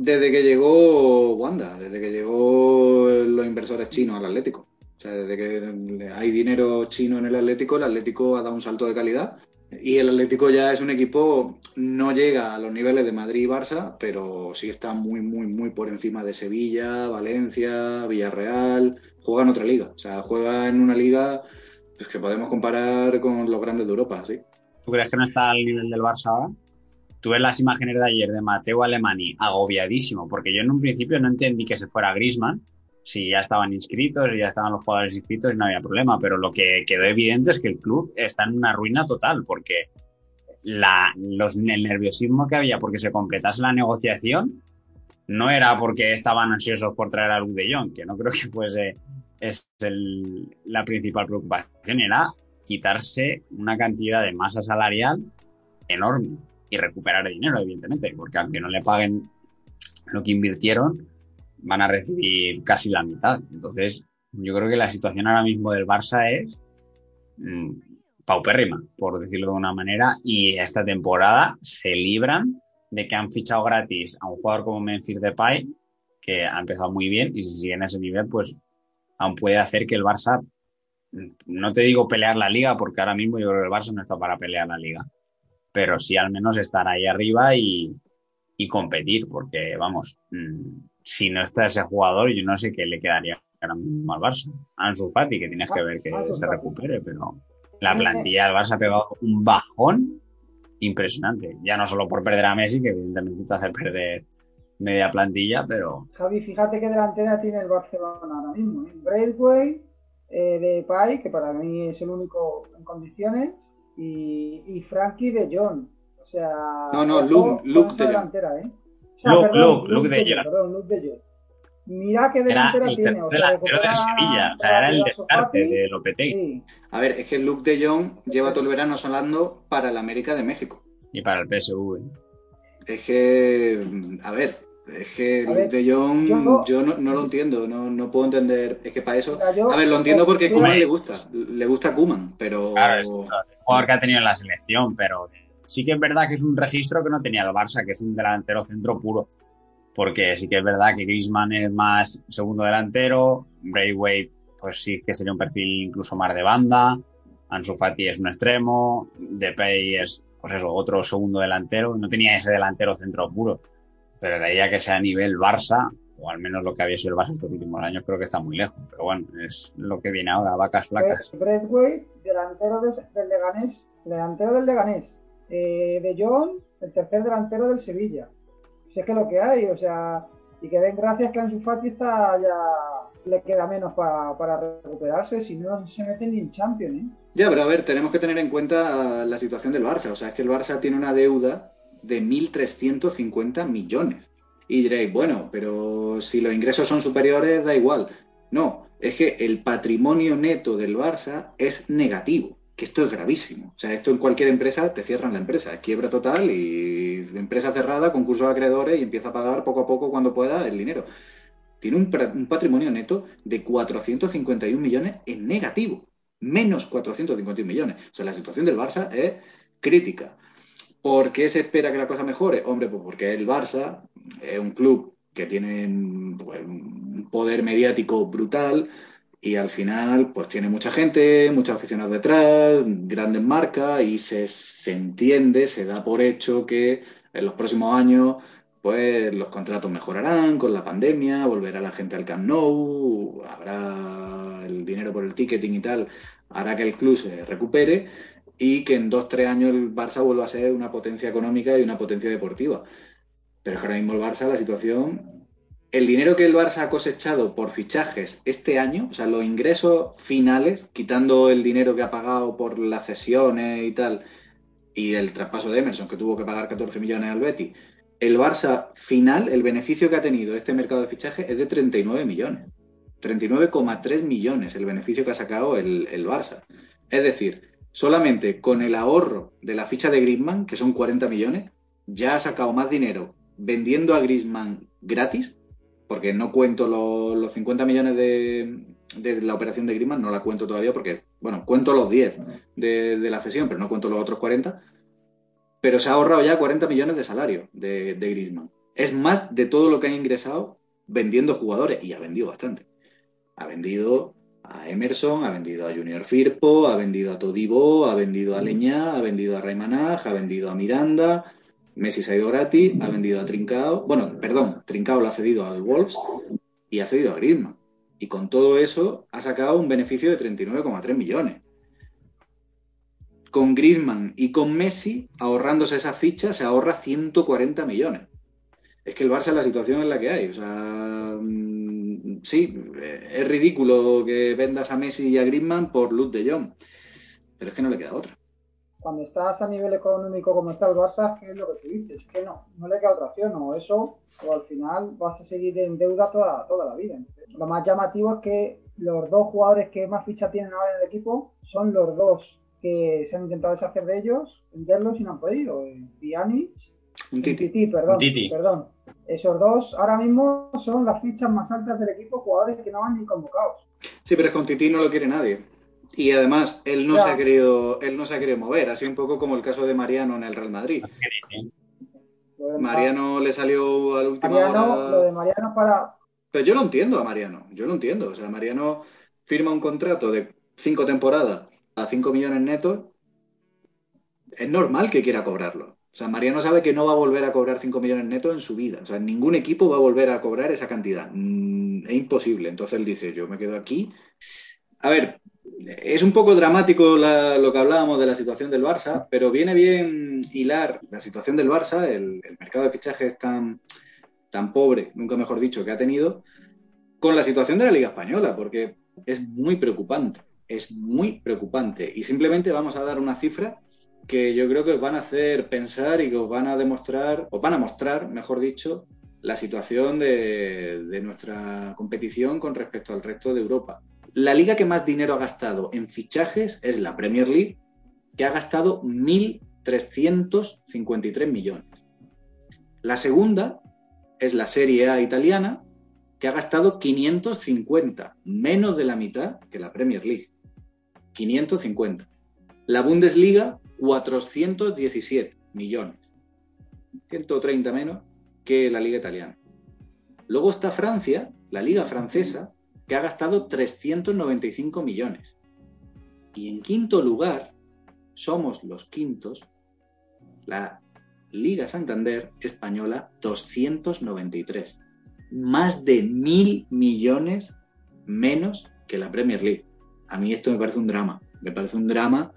Desde que llegó Wanda, desde que llegó los inversores chinos al Atlético. O sea, desde que hay dinero chino en el Atlético, el Atlético ha dado un salto de calidad. Y el Atlético ya es un equipo, no llega a los niveles de Madrid y Barça, pero sí está muy, muy, muy por encima de Sevilla, Valencia, Villarreal. Juega en otra liga. O sea, juega en una liga pues, que podemos comparar con los grandes de Europa, sí. ¿Tú crees que no está al nivel del Barça ahora? Tú ves las imágenes de ayer de Mateo Alemani agobiadísimo, porque yo en un principio no entendí que se fuera Grisman, si ya estaban inscritos, ya estaban los jugadores inscritos, no había problema, pero lo que quedó evidente es que el club está en una ruina total, porque el nerviosismo que había porque se completase la negociación no era porque estaban ansiosos por traer a Luke que no creo que fuese es el, la principal preocupación, era quitarse una cantidad de masa salarial enorme y recuperar dinero, evidentemente, porque aunque no le paguen lo que invirtieron, van a recibir casi la mitad. Entonces, yo creo que la situación ahora mismo del Barça es mmm, paupérrima, por decirlo de una manera, y esta temporada se libran de que han fichado gratis a un jugador como Memphis Depay, que ha empezado muy bien, y si sigue en ese nivel, pues aún puede hacer que el Barça no te digo pelear la liga, porque ahora mismo yo creo que el Barça no está para pelear la liga, pero sí al menos estar ahí arriba y, y competir, porque vamos, mmm, si no está ese jugador, yo no sé qué le quedaría ahora mismo al Barça. Ansu Fati, que tienes que ver que se recupere, pero la plantilla del Barça ha pegado un bajón impresionante. Ya no solo por perder a Messi, que evidentemente te hace perder media plantilla, pero... Javi, fíjate qué delantera tiene el Barcelona ahora mismo. ¿eh? Braithwaite, eh, de Pai, que para mí es el único en condiciones, y, y Frankie de John. O sea, no, no, Luke, Luke de delantera, ¿eh? O sea, Luke, perdón, Luke, Luke, de John. Perdón, Luke de John. Mira qué delantera era el tiene. O sea, delantero del Sevilla, o sea, era el descarte de Lopetegui. Sí. A ver, es que Luke de Jong lleva todo el verano sonando para la América de México. Y para el PSV. Es que, a ver, es que ver, de Jong yo no- yo no, no lo entiendo, no, no puedo entender. Es que para eso. A ver, lo entiendo porque Kuman le gusta, le gusta Kuman, pero. Claro, es jugador que ha tenido en la selección, pero sí que es verdad que es un registro que no tenía el Barça, que es un delantero centro puro. Porque sí que es verdad que Griezmann es más segundo delantero, Braithwaite, pues sí que sería un perfil incluso más de banda, Ansu Fati es un extremo, Depay es, pues eso, otro segundo delantero, no tenía ese delantero centro puro. Pero de ahí a que sea a nivel Barça, o al menos lo que había sido el Barça estos últimos años, creo que está muy lejos. Pero bueno, es lo que viene ahora, vacas flacas. Braithwaite, delantero de- del Leganés. Delantero del Leganés. Eh, de John, el tercer delantero del Sevilla. Si es que lo que hay, o sea, y que den gracias que Ansu Fati está ya le queda menos pa- para recuperarse, si no se mete ni en Champions, ¿eh? Ya, pero a ver, tenemos que tener en cuenta la situación del Barça. O sea, es que el Barça tiene una deuda de 1.350 millones. Y diréis, bueno, pero si los ingresos son superiores, da igual. No, es que el patrimonio neto del Barça es negativo, que esto es gravísimo. O sea, esto en cualquier empresa te cierran la empresa, es quiebra total y empresa cerrada, concurso de acreedores y empieza a pagar poco a poco cuando pueda el dinero. Tiene un, un patrimonio neto de 451 millones en negativo menos 451 millones. O sea, la situación del Barça es crítica. ¿Por qué se espera que la cosa mejore? Hombre, pues porque el Barça es un club que tiene pues, un poder mediático brutal y al final pues tiene mucha gente, muchos aficionados detrás, grandes marcas y se, se entiende, se da por hecho que En los próximos años, pues los contratos mejorarán con la pandemia, volverá la gente al Camp Nou, habrá el dinero por el ticketing y tal, hará que el club se recupere y que en dos, tres años el Barça vuelva a ser una potencia económica y una potencia deportiva. Pero es que ahora mismo el Barça, la situación, el dinero que el Barça ha cosechado por fichajes este año, o sea, los ingresos finales, quitando el dinero que ha pagado por las cesiones y tal, y el traspaso de Emerson, que tuvo que pagar 14 millones al Betty, el Barça final, el beneficio que ha tenido este mercado de fichajes es de 39 millones. 39,3 millones el beneficio que ha sacado el, el Barça. Es decir, solamente con el ahorro de la ficha de Griezmann, que son 40 millones, ya ha sacado más dinero vendiendo a Griezmann gratis, porque no cuento los, 50 millones de, la operación de Griezmann, no la cuento todavía porque, bueno, cuento los 10 de, la cesión, pero no cuento los otros 40, pero se ha ahorrado ya 40 millones de salario de, de Griezmann. Es más de todo lo que ha ingresado vendiendo jugadores y ha vendido bastante. Ha vendido a Emerson, ha vendido a Junior Firpo, ha vendido a Todibo, ha vendido a Leña, ha vendido a Raymanaj, ha vendido a Miranda, Messi se ha ido gratis, ha vendido a Trincao, bueno, perdón, Trincao lo ha cedido al Wolves y ha cedido a Griezmann. Y con todo eso ha sacado un beneficio de 39,3 millones. Con Griezmann y con Messi, ahorrándose esa ficha, se ahorra 140 millones. Es que el Barça es la situación en la que hay. O sea, sí, es ridículo que vendas a Messi y a Griezmann por luz de Jong, pero es que no le queda otra. Cuando estás a nivel económico como está el Barça, ¿qué es lo que tú dices? Que no, no le queda otra opción, o eso, o al final vas a seguir en deuda toda, toda la vida. Lo más llamativo es que los dos jugadores que más ficha tienen ahora en el equipo son los dos que se han intentado deshacer de ellos, venderlos y no han podido. Pjanic, Titi, perdón, perdón. Esos dos ahora mismo son las fichas más altas del equipo, jugadores que no van ni convocados. Sí, pero es con Titi no lo quiere nadie. Y además, él no se ha querido, él no se ha querido mover, así un poco como el caso de Mariano en el Real Madrid. Mariano le salió al último Mariano, Lo de Mariano para. Pero yo lo entiendo a Mariano, yo lo entiendo. O sea, Mariano firma un contrato de cinco temporadas a cinco millones netos. Es normal que quiera cobrarlo. O sea, Mariano sabe que no va a volver a cobrar 5 millones netos en su vida. O sea, ningún equipo va a volver a cobrar esa cantidad. Mm, es imposible. Entonces él dice, yo me quedo aquí. A ver, es un poco dramático lo que hablábamos de la situación del Barça, pero viene bien hilar la situación del Barça, el, mercado de fichajes tan, tan pobre, nunca mejor dicho, que ha tenido, con la situación de la Liga Española, porque es muy preocupante, es muy preocupante. Y simplemente vamos a dar una cifra que yo creo que os van a hacer pensar y que os van a demostrar, os van a mostrar, mejor dicho, la situación de, nuestra competición con respecto al resto de Europa. La liga que más dinero ha gastado en fichajes es la Premier League, que ha gastado 1.353 millones. La segunda es la Serie A italiana, que ha gastado 550, menos de la mitad que la Premier League. 550. La Bundesliga 417 millones. 130 menos que la liga italiana. Luego está Francia, la liga francesa, que ha gastado 395 millones. Y en quinto lugar, somos los quintos, la Liga Santander española 293. Más de mil millones menos que la Premier League. A mí esto me parece un drama. Me parece un drama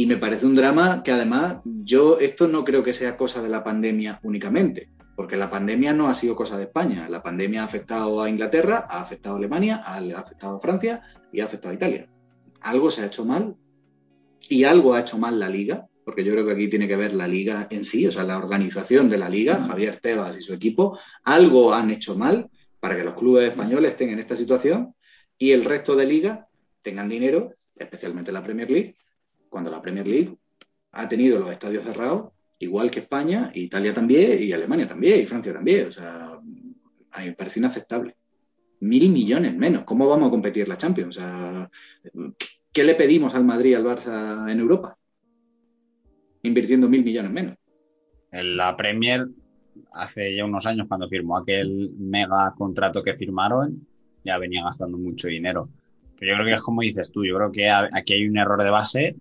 y me parece un drama que además yo esto no creo que sea cosa de la pandemia únicamente, porque la pandemia no ha sido cosa de España. La pandemia ha afectado a Inglaterra, ha afectado a Alemania, ha afectado a Francia y ha afectado a Italia. Algo se ha hecho mal y algo ha hecho mal la liga, porque yo creo que aquí tiene que ver la liga en sí, o sea, la organización de la liga, Javier Tebas y su equipo, algo han hecho mal para que los clubes españoles estén en esta situación y el resto de ligas tengan dinero, especialmente la Premier League, cuando la Premier League ha tenido los estadios cerrados, igual que España, Italia también, y Alemania también, y Francia también. O sea, a mí me parece inaceptable. Mil millones menos. ¿Cómo vamos a competir la Champions? O sea, ¿qué le pedimos al Madrid, al Barça en Europa? Invirtiendo mil millones menos. En la Premier, hace ya unos años, cuando firmó aquel mega contrato que firmaron, ya venía gastando mucho dinero. Pero yo creo que es como dices tú, yo creo que aquí hay un error de base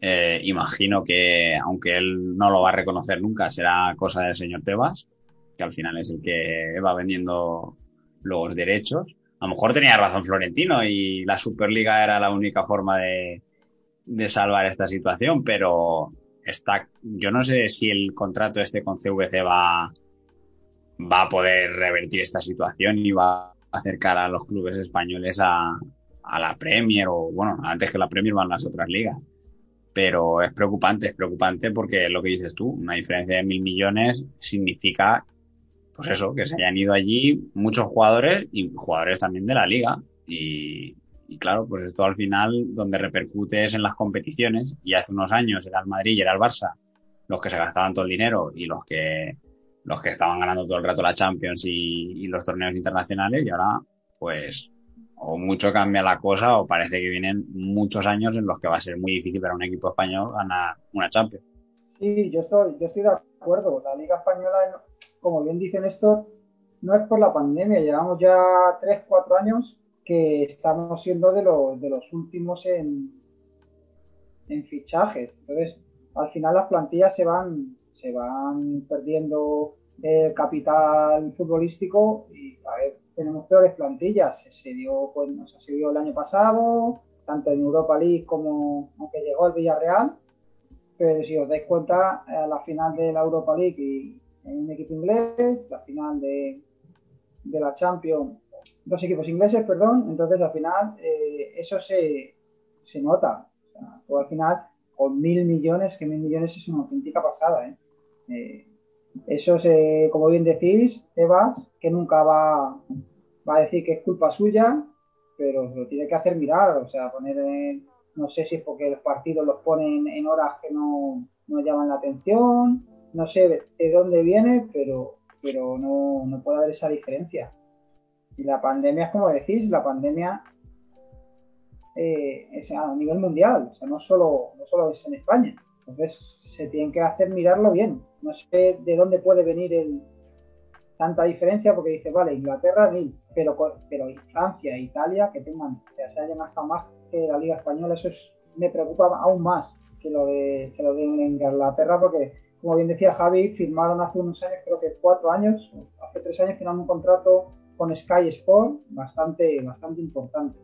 Eh, imagino que, aunque él no lo va a reconocer nunca, será cosa del señor Tebas, que al final es el que va vendiendo los derechos. A lo mejor tenía razón Florentino y la Superliga era la única forma de, de salvar esta situación, pero está, yo no sé si el contrato este con CVC va, va a poder revertir esta situación y va a acercar a los clubes españoles a, a la Premier o, bueno, antes que la Premier van las otras ligas. Pero es preocupante, es preocupante porque lo que dices tú, una diferencia de mil millones significa, pues eso, que se hayan ido allí muchos jugadores y jugadores también de la liga. Y, y claro, pues esto al final donde repercute es en las competiciones y hace unos años era el Madrid y era el Barça los que se gastaban todo el dinero y los que los que estaban ganando todo el rato la Champions y, y los torneos internacionales y ahora pues o mucho cambia la cosa o parece que vienen muchos años en los que va a ser muy difícil para un equipo español ganar una Champions. Sí, yo estoy, yo estoy de acuerdo. La Liga Española, como bien dicen esto, no es por la pandemia. Llevamos ya 3, 4 años que estamos siendo de los, de los últimos en, en fichajes. Entonces, al final las plantillas se van, se van perdiendo el capital futbolístico y a ver, tenemos peores plantillas. Se dio, pues, se dio el año pasado, tanto en Europa League como aunque llegó el Villarreal. Pero si os dais cuenta, a la final de la Europa League y en un equipo inglés, la final de, de la Champions dos equipos ingleses, perdón, entonces al final eh, eso se, se nota. O sea, al final, con mil millones, que mil millones es una auténtica pasada. ¿eh? Eh, eso es, como bien decís, Tebas, que nunca va, va a decir que es culpa suya, pero lo tiene que hacer mirar, o sea, poner en, no sé si es porque los partidos los ponen en horas que no, no llaman la atención, no sé de, de dónde viene, pero, pero no, no puede haber esa diferencia. Y la pandemia es como decís, la pandemia eh, es a nivel mundial, o sea, no solo, no solo es en España. Entonces se tienen que hacer mirarlo bien. No sé de dónde puede venir tanta diferencia, porque dice, vale, Inglaterra, mil, pero, pero Francia e Italia, que tengan, sea, se hayan gastado más que la Liga Española, eso es, me preocupa aún más que lo de, que lo de Inglaterra, porque, como bien decía Javi, firmaron hace unos años, creo que cuatro años, hace tres años firmaron un contrato con Sky Sport bastante, bastante importante.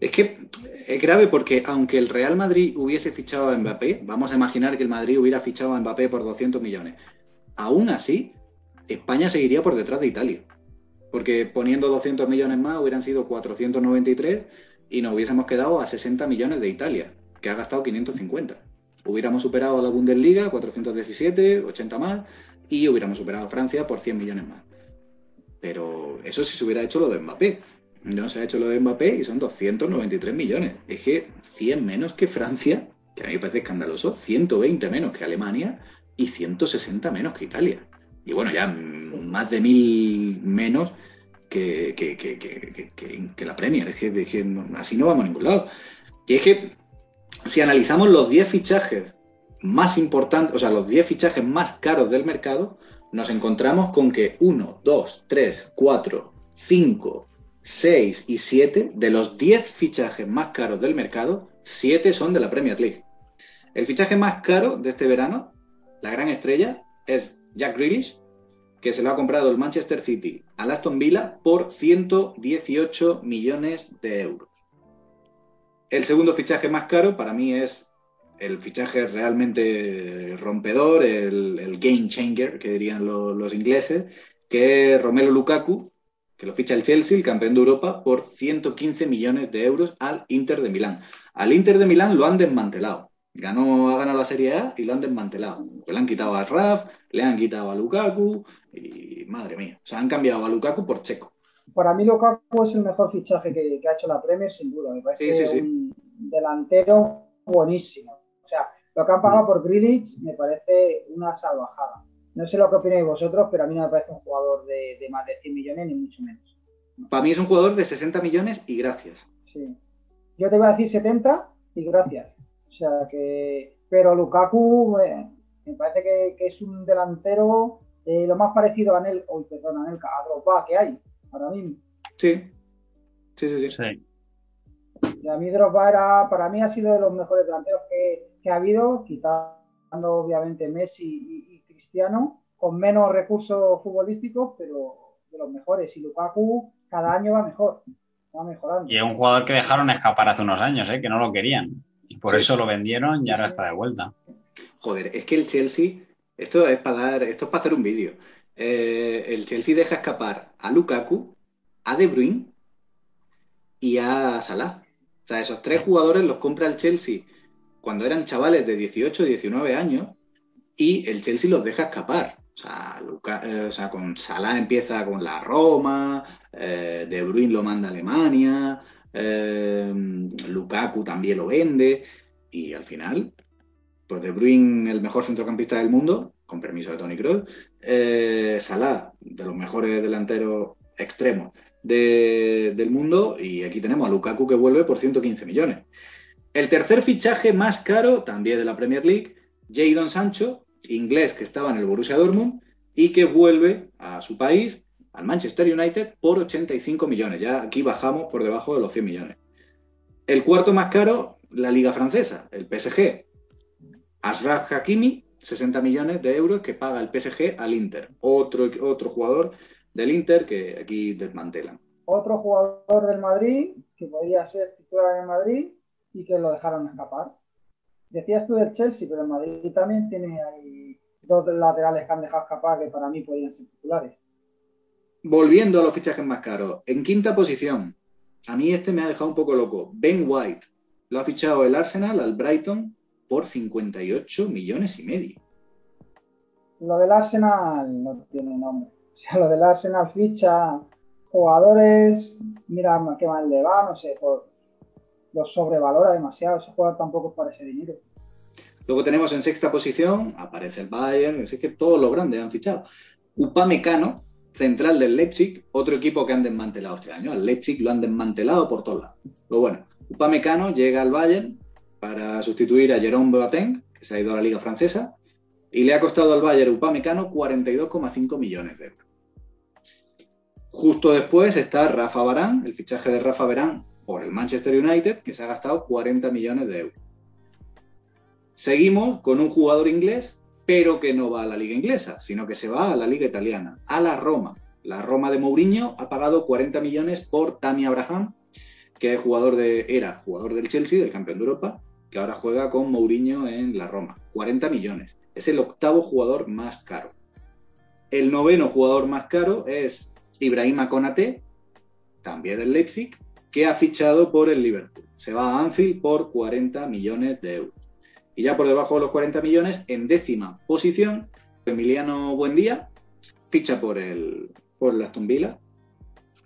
Es que es grave porque aunque el Real Madrid hubiese fichado a Mbappé, vamos a imaginar que el Madrid hubiera fichado a Mbappé por 200 millones. Aún así, España seguiría por detrás de Italia. Porque poniendo 200 millones más hubieran sido 493 y nos hubiésemos quedado a 60 millones de Italia, que ha gastado 550. Hubiéramos superado a la Bundesliga, 417, 80 más, y hubiéramos superado a Francia por 100 millones más. Pero eso si se hubiera hecho lo de Mbappé. No se ha hecho lo de Mbappé y son 293 millones. Es que 100 menos que Francia, que a mí me parece escandaloso, 120 menos que Alemania y 160 menos que Italia. Y bueno, ya más de mil menos que, que, que, que la Premier. Es que, es que así no vamos a ningún lado. Y es que si analizamos los 10 fichajes más importantes, o sea, los 10 fichajes más caros del mercado, nos encontramos con que 1, 2, 3, 4, 5, 6 y 7 de los 10 fichajes más caros del mercado, 7 son de la Premier League. El fichaje más caro de este verano, la gran estrella, es Jack Grealish, que se lo ha comprado el Manchester City al Aston Villa por 118 millones de euros. El segundo fichaje más caro para mí es el fichaje realmente rompedor, el, game changer, que dirían lo, los ingleses, que es Romelu Lukaku, que lo ficha el Chelsea, el campeón de Europa, por 115 millones de euros al Inter de Milán. Al Inter de Milán lo han desmantelado. Ganó, ha ganado la Serie A y lo han desmantelado. Le han quitado a Raf, le han quitado a Lukaku y madre mía, o sea, han cambiado a Lukaku por Checo. Para mí Lukaku es el mejor fichaje que, que ha hecho la Premier, sin duda. Me parece Sí, sí, sí. un delantero buenísimo. O sea, lo que han pagado por Grealish me parece una salvajada. No sé lo que opináis vosotros, pero a mí no me parece un jugador de, de más de 100 millones, ni mucho menos. Para mí es un jugador de 60 millones y gracias. Sí. Yo te voy a decir 70 y gracias. O sea que. Pero Lukaku eh, me parece que, que es un delantero eh, lo más parecido a Nel, uy, perdón, a Nelka, a Drogba que hay ahora mismo. Sí, sí, sí. sí. Sí. Y a mí Drogba era, para mí ha sido de los mejores delanteros que, que ha habido, quitando obviamente Messi y, y, Cristiano, con menos recursos futbolísticos, pero de los mejores. Y Lukaku cada año va mejor, va mejorando. Y es un jugador que dejaron escapar hace unos años, ¿eh? que no lo querían. Y por sí. eso lo vendieron y ahora está de vuelta. Joder, es que el Chelsea, esto es para dar, esto es para hacer un vídeo. Eh, el Chelsea deja escapar a Lukaku, a De Bruyne y a Salah. O sea, esos tres jugadores los compra el Chelsea cuando eran chavales de 18, 19 años y el Chelsea los deja escapar. O sea, eh, con Salah empieza con la Roma, eh, De Bruyne lo manda a Alemania, eh, Lukaku también lo vende y al final, pues De Bruyne el mejor centrocampista del mundo, con permiso de Tony Kroos, Salah de los mejores delanteros extremos de, del mundo y aquí tenemos a Lukaku que vuelve por 115 millones. El tercer fichaje más caro, también de la Premier League, Jadon Sancho, inglés que estaba en el Borussia Dortmund y que vuelve a su país, al Manchester United, por 85 millones. Ya aquí bajamos por debajo de los 100 millones. El cuarto más caro, la Liga Francesa, el PSG. Ashraf Hakimi, 60 millones de euros que paga el PSG al Inter. Otro, otro jugador del Inter que aquí desmantelan. Otro jugador del Madrid que podría ser titular en Madrid y que lo dejaron escapar. Decías tú del Chelsea, pero el Madrid también tiene ahí dos laterales que han dejado escapar que para mí podrían ser titulares. Volviendo a los fichajes más caros, en quinta posición, a mí este me ha dejado un poco loco. Ben White lo ha fichado el Arsenal al Brighton por 58 millones y medio. Lo del Arsenal no tiene nombre. O sea, lo del Arsenal ficha jugadores, mira qué mal le va, no sé, por, los sobrevalora demasiado. Ese jugador tampoco es para ese dinero. Luego tenemos en sexta posición, aparece el Bayern, es que todos los grandes han fichado. Upamecano, central del Leipzig, otro equipo que han desmantelado este año. Al Leipzig lo han desmantelado por todos lados. Pero bueno, Upamecano llega al Bayern para sustituir a Jerome Boateng, que se ha ido a la Liga Francesa, y le ha costado al Bayern Upamecano 42,5 millones de euros. Justo después está Rafa Barán, el fichaje de Rafa Barán por el Manchester United, que se ha gastado 40 millones de euros. Seguimos con un jugador inglés, pero que no va a la liga inglesa, sino que se va a la liga italiana, a la Roma. La Roma de Mourinho ha pagado 40 millones por Tammy Abraham, que es jugador de, era jugador del Chelsea, del campeón de Europa, que ahora juega con Mourinho en la Roma. 40 millones. Es el octavo jugador más caro. El noveno jugador más caro es Ibrahima Konate, también del Leipzig, que ha fichado por el Liverpool. Se va a Anfield por 40 millones de euros. Y ya por debajo de los 40 millones, en décima posición, Emiliano Buendía ficha por el, por Aston Villa,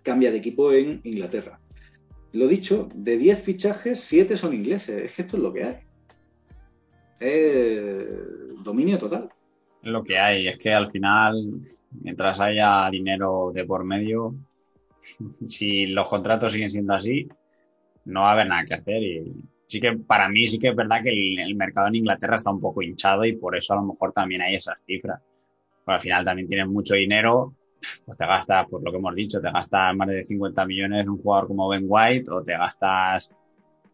cambia de equipo en Inglaterra. Lo dicho, de 10 fichajes, 7 son ingleses. Es que esto es lo que hay. Es dominio total. Lo que hay. Es que al final, mientras haya dinero de por medio, si los contratos siguen siendo así, no va a haber nada que hacer. Y sí que para mí sí que es verdad que el, mercado en Inglaterra está un poco hinchado y por eso a lo mejor también hay esas cifras. Pero al final también tienes mucho dinero, pues te gastas, por lo que hemos dicho, te gastas más de 50 millones en un jugador como Ben White o te gastas,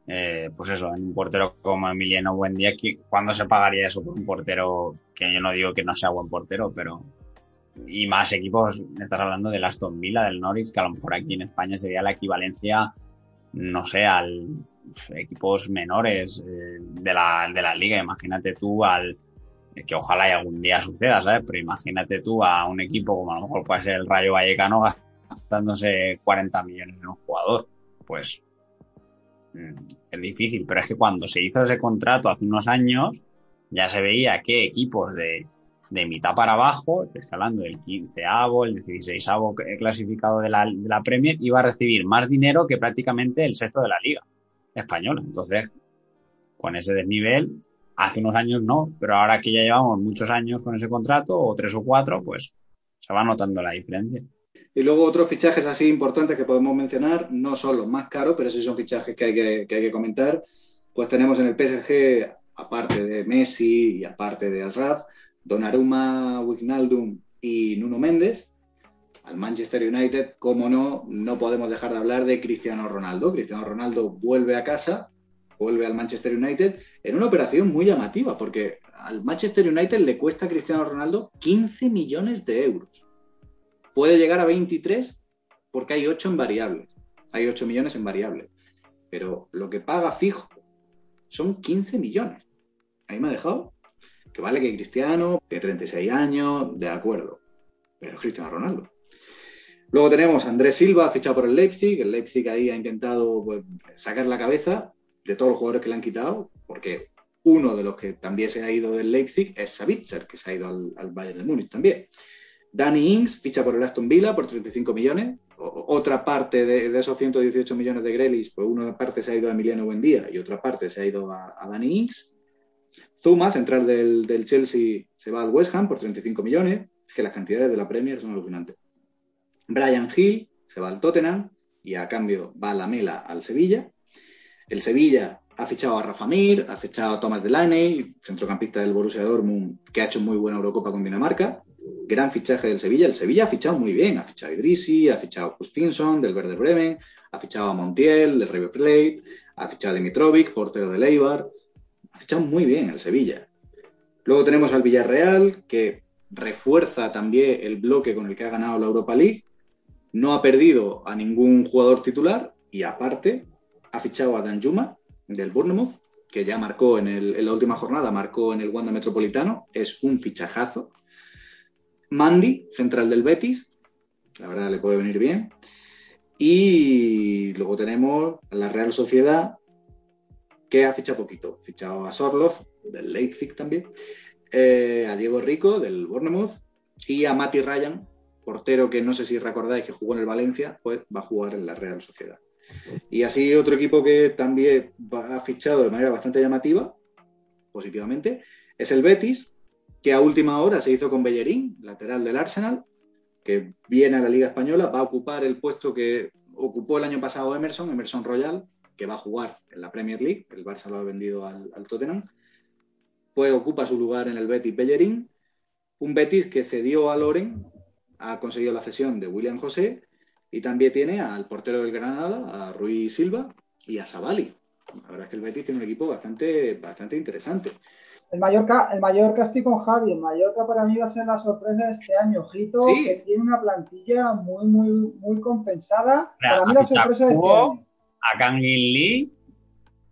eh, pues eso, en un portero como Emiliano Buendía. ¿Cuándo se pagaría eso por un portero que yo no digo que no sea buen portero, pero y más equipos, estás hablando del Aston Villa, del Norwich, que a lo mejor aquí en España sería la equivalencia, no sé, al equipos menores eh, de, la, de la liga. Imagínate tú al, que ojalá algún día suceda, ¿sabes? Pero imagínate tú a un equipo como a lo mejor puede ser el Rayo Vallecano gastándose 40 millones en un jugador. Pues es difícil, pero es que cuando se hizo ese contrato hace unos años, ya se veía que equipos de de mitad para abajo, te estoy hablando del 15avo, el 16avo clasificado de la, de la Premier, iba a recibir más dinero que prácticamente el sexto de la Liga Española. Entonces, con ese desnivel, hace unos años no, pero ahora que ya llevamos muchos años con ese contrato, o tres o cuatro, pues se va notando la diferencia. Y luego otros fichajes así importantes que podemos mencionar, no son los más caros, pero sí son fichajes que hay que, que hay que comentar. Pues tenemos en el PSG, aparte de Messi y aparte de Asraf, Donnarumma, Wijnaldum y Nuno Méndez. al Manchester United, como no, no podemos dejar de hablar de Cristiano Ronaldo. Cristiano Ronaldo vuelve a casa, vuelve al Manchester United en una operación muy llamativa, porque al Manchester United le cuesta a Cristiano Ronaldo 15 millones de euros. Puede llegar a 23 porque hay 8 en variables. Hay 8 millones en variables. Pero lo que paga fijo son 15 millones. Ahí me ha dejado vale que Cristiano, que 36 años, de acuerdo. Pero es Cristiano Ronaldo. Luego tenemos a Andrés Silva, fichado por el Leipzig. El Leipzig ahí ha intentado pues, sacar la cabeza de todos los jugadores que le han quitado, porque uno de los que también se ha ido del Leipzig es Savitzer, que se ha ido al, Bayern de Múnich también. Danny Ings ficha por el Aston Villa por 35 millones. otra parte de, esos 118 millones de Grelis, pues una parte se ha ido a Emiliano Buendía y otra parte se ha ido a, a Danny Ings. Zuma, central del, Chelsea, se va al West Ham por 35 millones. Es que las cantidades de la Premier son alucinantes. Brian Hill se va al Tottenham y a cambio va la Mela al Sevilla. El Sevilla ha fichado a Rafa Mir, ha fichado a Thomas Delaney, centrocampista del Borussia Dortmund, que ha hecho muy buena Eurocopa con Dinamarca. Gran fichaje del Sevilla. El Sevilla ha fichado muy bien. Ha fichado a Idrisi, ha fichado a Justinson del Werder Bremen, ha fichado a Montiel del River Plate, ha fichado a Dimitrovic, portero del Eibar. Ha fichado muy bien el Sevilla. Luego tenemos al Villarreal, que refuerza también el bloque con el que ha ganado la Europa League no ha perdido a ningún jugador titular y aparte ha fichado a Dan Juma del Bournemouth, que ya marcó en, la última jornada, marcó en el Wanda Metropolitano, es un fichajazo. Mandy, central del Betis, la verdad le puede venir bien. Y luego tenemos a la Real Sociedad, que ha fichado poquito. Ha fichado a Sorloth, del Leipzig también, eh, a Diego Rico, del Bournemouth, y a Mati Ryan, portero que no sé si recordáis que jugó en el Valencia, pues va a jugar en la Real Sociedad. Y así otro equipo que también ha fichado de manera bastante llamativa, positivamente, es el Betis, que a última hora se hizo con Bellerín, lateral del Arsenal, que viene a la Liga Española, va a ocupar el puesto que ocupó el año pasado Emerson, Emerson Royal, que va a jugar en la Premier League, el Barça lo ha vendido al, al Tottenham, pues ocupa su lugar en el Betis Bellerín, un Betis que cedió a Loren ha conseguido la cesión de William José y también tiene al portero del Granada, a Rui Silva y a Savali. La verdad es que el Betis tiene un equipo bastante, bastante interesante. El Mallorca, el Mallorca estoy con Javi. El Mallorca para mí va a ser la sorpresa de este año. Ojito, que tiene una plantilla muy, muy, muy compensada. para mí la sorpresa de este año. A Kangin Lee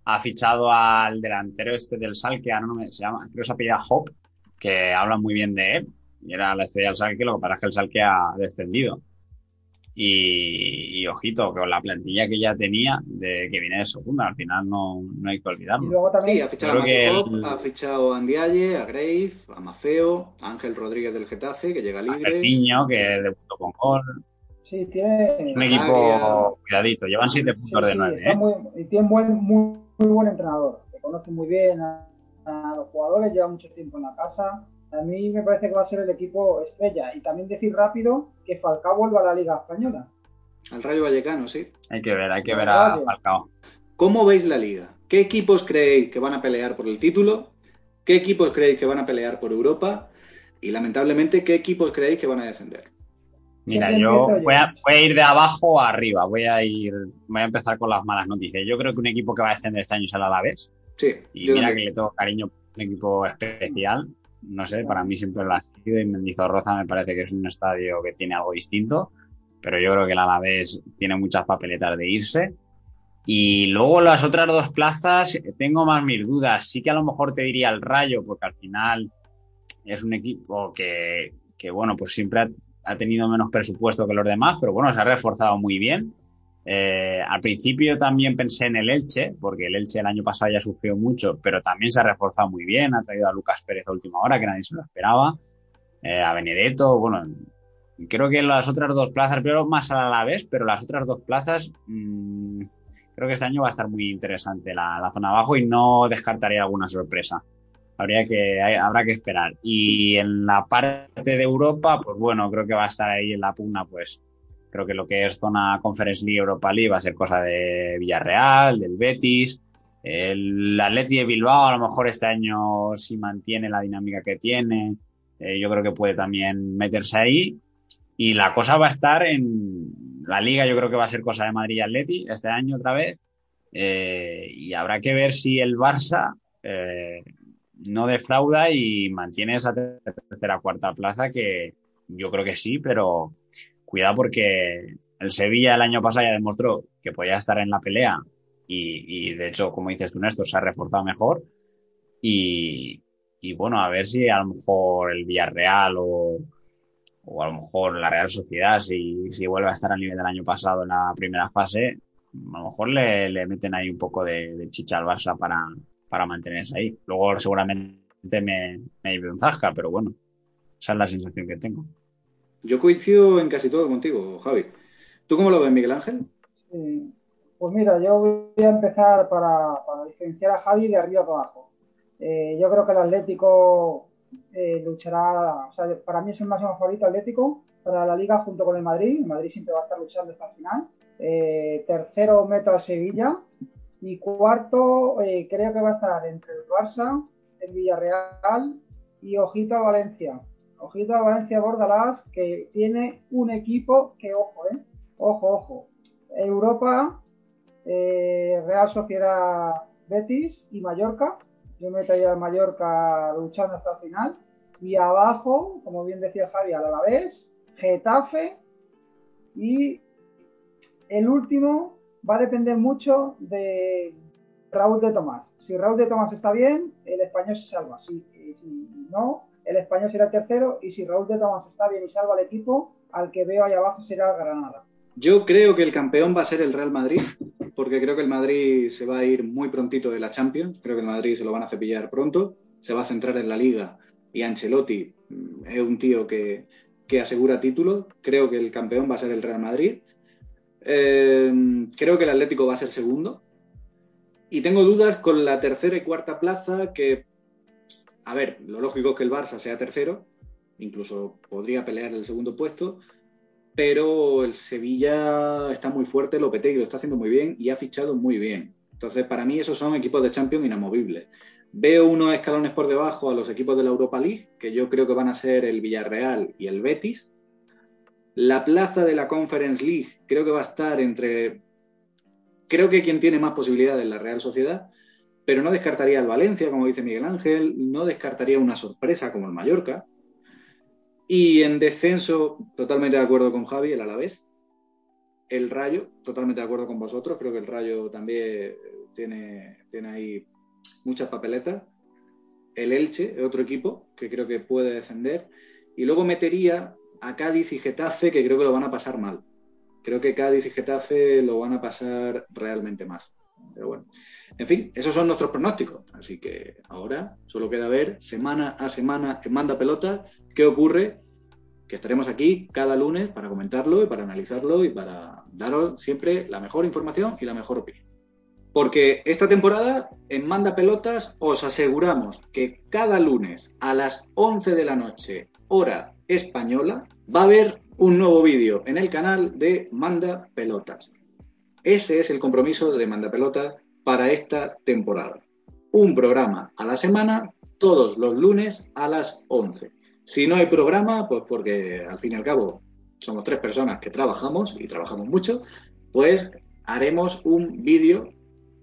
ha fichado al delantero este del Sal, que ahora no me se llama, creo que se apellida Hop, que habla muy bien de él y era la estrella del Salque, lo que pasa es que el Salque ha descendido. Y, ojito, con la plantilla que ya tenía, de que viene de segunda, al final no, no hay que olvidarlo. Y luego también ha fichado a ha fichado a Andiaye, a Grave, a Mafeo, a Ángel Rodríguez del Getafe, que llega libre. A niño que debutó con gol. Sí, tiene... Un equipo cuidadito, llevan siete puntos de nueve. ¿eh? y tiene muy, muy, buen entrenador, que conoce muy bien a, a los jugadores, lleva mucho tiempo en la casa a mí me parece que va a ser el equipo estrella. Y también decir rápido que Falcao vuelva a la Liga Española. Al Rayo Vallecano, sí. Hay que ver, hay que ver a Falcao. ¿Cómo veis la liga? ¿Qué equipos creéis que van a pelear por el título? ¿Qué equipos creéis que van a pelear por Europa? Y lamentablemente, ¿qué equipos creéis que van a defender? Mira, yo voy a, ir de abajo a arriba. Voy a ir, voy a empezar con las malas noticias. Yo creo que un equipo que va a descender este año es el Alavés. Sí. Y mira que le tengo cariño, un equipo especial no sé, para mí siempre lo ha sido y Mendizorroza me parece que es un estadio que tiene algo distinto, pero yo creo que el Alavés tiene muchas papeletas de irse. Y luego las otras dos plazas, tengo más mis dudas. Sí que a lo mejor te diría el Rayo, porque al final es un equipo que, que bueno, pues siempre ha, tenido menos presupuesto que los demás, pero bueno, se ha reforzado muy bien. Eh, al principio también pensé en el Elche, porque el Elche el año pasado ya sufrió mucho, pero también se ha reforzado muy bien. Ha traído a Lucas Pérez a última hora, que nadie se lo esperaba. Eh, a Benedetto, bueno, creo que las otras dos plazas, pero más a la vez, pero las otras dos plazas, mmm, creo que este año va a estar muy interesante la, la, zona abajo y no descartaría alguna sorpresa. Habría que, habrá que esperar. Y en la parte de Europa, pues bueno, creo que va a estar ahí en la pugna, pues Creo que lo que es zona Conference League Europa League va a ser cosa de Villarreal, del Betis. El Atleti de Bilbao a lo mejor este año si mantiene la dinámica que tiene. Eh, yo creo que puede también meterse ahí. Y la cosa va a estar en la liga, yo creo que va a ser cosa de Madrid y Atleti este año otra vez. Eh, y habrá que ver si el Barça eh, no defrauda y mantiene esa tercera cuarta plaza que yo creo que sí, pero cuidado porque el Sevilla el año pasado ya demostró que podía estar en la pelea y, de hecho, como dices tú, Néstor, se ha reforzado mejor. Y, bueno, a ver si a lo mejor el Villarreal o, o a lo mejor la Real Sociedad, si, si vuelve a estar al nivel del año pasado en la primera fase, a lo mejor le, meten ahí un poco de, chicha al Barça para, para mantenerse ahí. Luego seguramente me, me lleve un zasca, pero bueno, esa es la sensación que tengo. Yo coincido en casi todo contigo, Javi. ¿Tú cómo lo ves, Miguel Ángel? Pues mira, yo voy a empezar para, diferenciar a Javi de arriba para abajo. Eh, yo creo que el Atlético eh, luchará, o sea, para mí es el máximo favorito Atlético para la liga junto con el Madrid. El Madrid siempre va a estar luchando hasta el final. Eh, tercero meto a Sevilla y cuarto creo que va a estar entre el Barça, el Villarreal y ojito a Valencia. Ojito a Valencia Bordalás que tiene un equipo que ojo, eh, ojo, ojo. Europa eh, Real Sociedad Betis y Mallorca. Yo me meto al Mallorca luchando hasta el final. Y abajo, como bien decía Javi, al Alavés, Getafe y el último va a depender mucho de Raúl de Tomás. Si Raúl de Tomás está bien, el español se salva. Si, no, el español será tercero. Y si Raúl de Tomás está bien y salva al equipo, al que veo ahí abajo será el Granada. Yo creo que el campeón va a ser el Real Madrid, porque creo que el Madrid se va a ir muy prontito de la Champions. Creo que el Madrid se lo van a cepillar pronto. Se va a centrar en la Liga y Ancelotti mm, es un tío que, asegura títulos. Creo que el campeón va a ser el Real Madrid. Eh, creo que el Atlético va a ser segundo. Y tengo dudas con la tercera y cuarta plaza, que, a ver, lo lógico es que el Barça sea tercero, incluso podría pelear el segundo puesto, pero el Sevilla está muy fuerte, Lopetegui lo está haciendo muy bien y ha fichado muy bien. Entonces, para mí esos son equipos de Champions inamovibles. Veo unos escalones por debajo a los equipos de la Europa League, que yo creo que van a ser el Villarreal y el Betis. La plaza de la Conference League creo que va a estar entre... Creo que quien tiene más posibilidades es la Real Sociedad, pero no descartaría el Valencia, como dice Miguel Ángel, no descartaría una sorpresa como el Mallorca, y en descenso, totalmente de acuerdo con Javi, el Alavés. El Rayo, totalmente de acuerdo con vosotros. Creo que el Rayo también tiene, tiene ahí muchas papeletas. El Elche, otro equipo que creo que puede defender. Y luego metería a Cádiz y Getafe, que creo que lo van a pasar mal. Creo que Cádiz y Getafe lo van a pasar realmente más. Pero bueno, en fin, esos son nuestros pronósticos. Así que ahora solo queda ver semana a semana en Manda Pelota qué ocurre, que estaremos aquí cada lunes para comentarlo y para analizarlo y para daros siempre la mejor información y la mejor opinión. Porque esta temporada en Manda Pelotas os aseguramos que cada lunes a las 11 de la noche, hora española, va a haber un nuevo vídeo en el canal de Manda Pelotas. Ese es el compromiso de Manda Pelotas para esta temporada. Un programa a la semana, todos los lunes a las 11. Si no hay programa, pues porque al fin y al cabo somos tres personas que trabajamos y trabajamos mucho, pues haremos un vídeo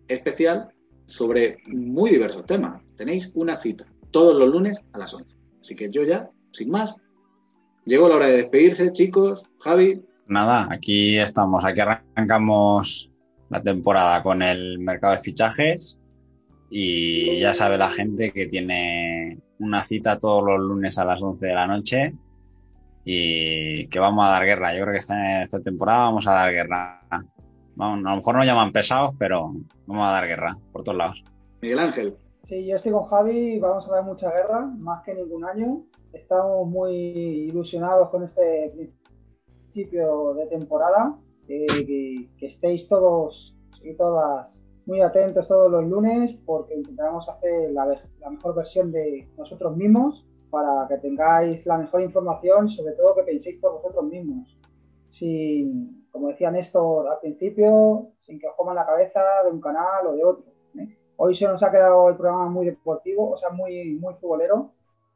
especial sobre muy diversos temas. Tenéis una cita todos los lunes a las 11. Así que yo ya, sin más, llegó la hora de despedirse, chicos. Javi. Nada, aquí estamos, aquí arrancamos la temporada con el mercado de fichajes y ya sabe la gente que tiene una cita todos los lunes a las 11 de la noche y que vamos a dar guerra. Yo creo que esta, esta temporada vamos a dar guerra. a lo mejor nos llaman pesados, pero vamos a dar guerra por todos lados. Miguel Ángel. Sí, yo estoy con Javi, vamos a dar mucha guerra, más que ningún año. Estamos muy ilusionados con este principio de temporada. que, que estéis todos y todas muy atentos todos los lunes porque intentaremos hacer la, mejor versión de nosotros mismos para que tengáis la mejor información, sobre todo que penséis por vosotros mismos. Sin, como decía Néstor al principio, sin que os coman la cabeza de un canal o de otro. ¿eh? Hoy se nos ha quedado el programa muy deportivo, o sea, muy, muy futbolero.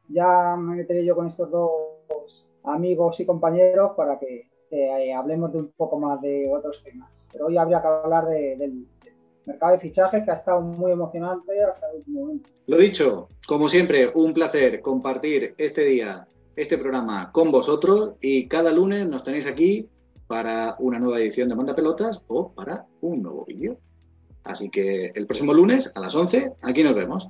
Ya me meteré yo con estos dos amigos y compañeros para que eh, hablemos de un poco más de otros temas. Pero hoy habría que hablar del mercado de fichajes que ha estado muy emocionante hasta el último momento. Lo dicho, como siempre, un placer compartir este día, este programa con vosotros y cada lunes nos tenéis aquí para una nueva edición de Manda Pelotas o para un nuevo vídeo. Así que el próximo lunes a las 11 aquí nos vemos.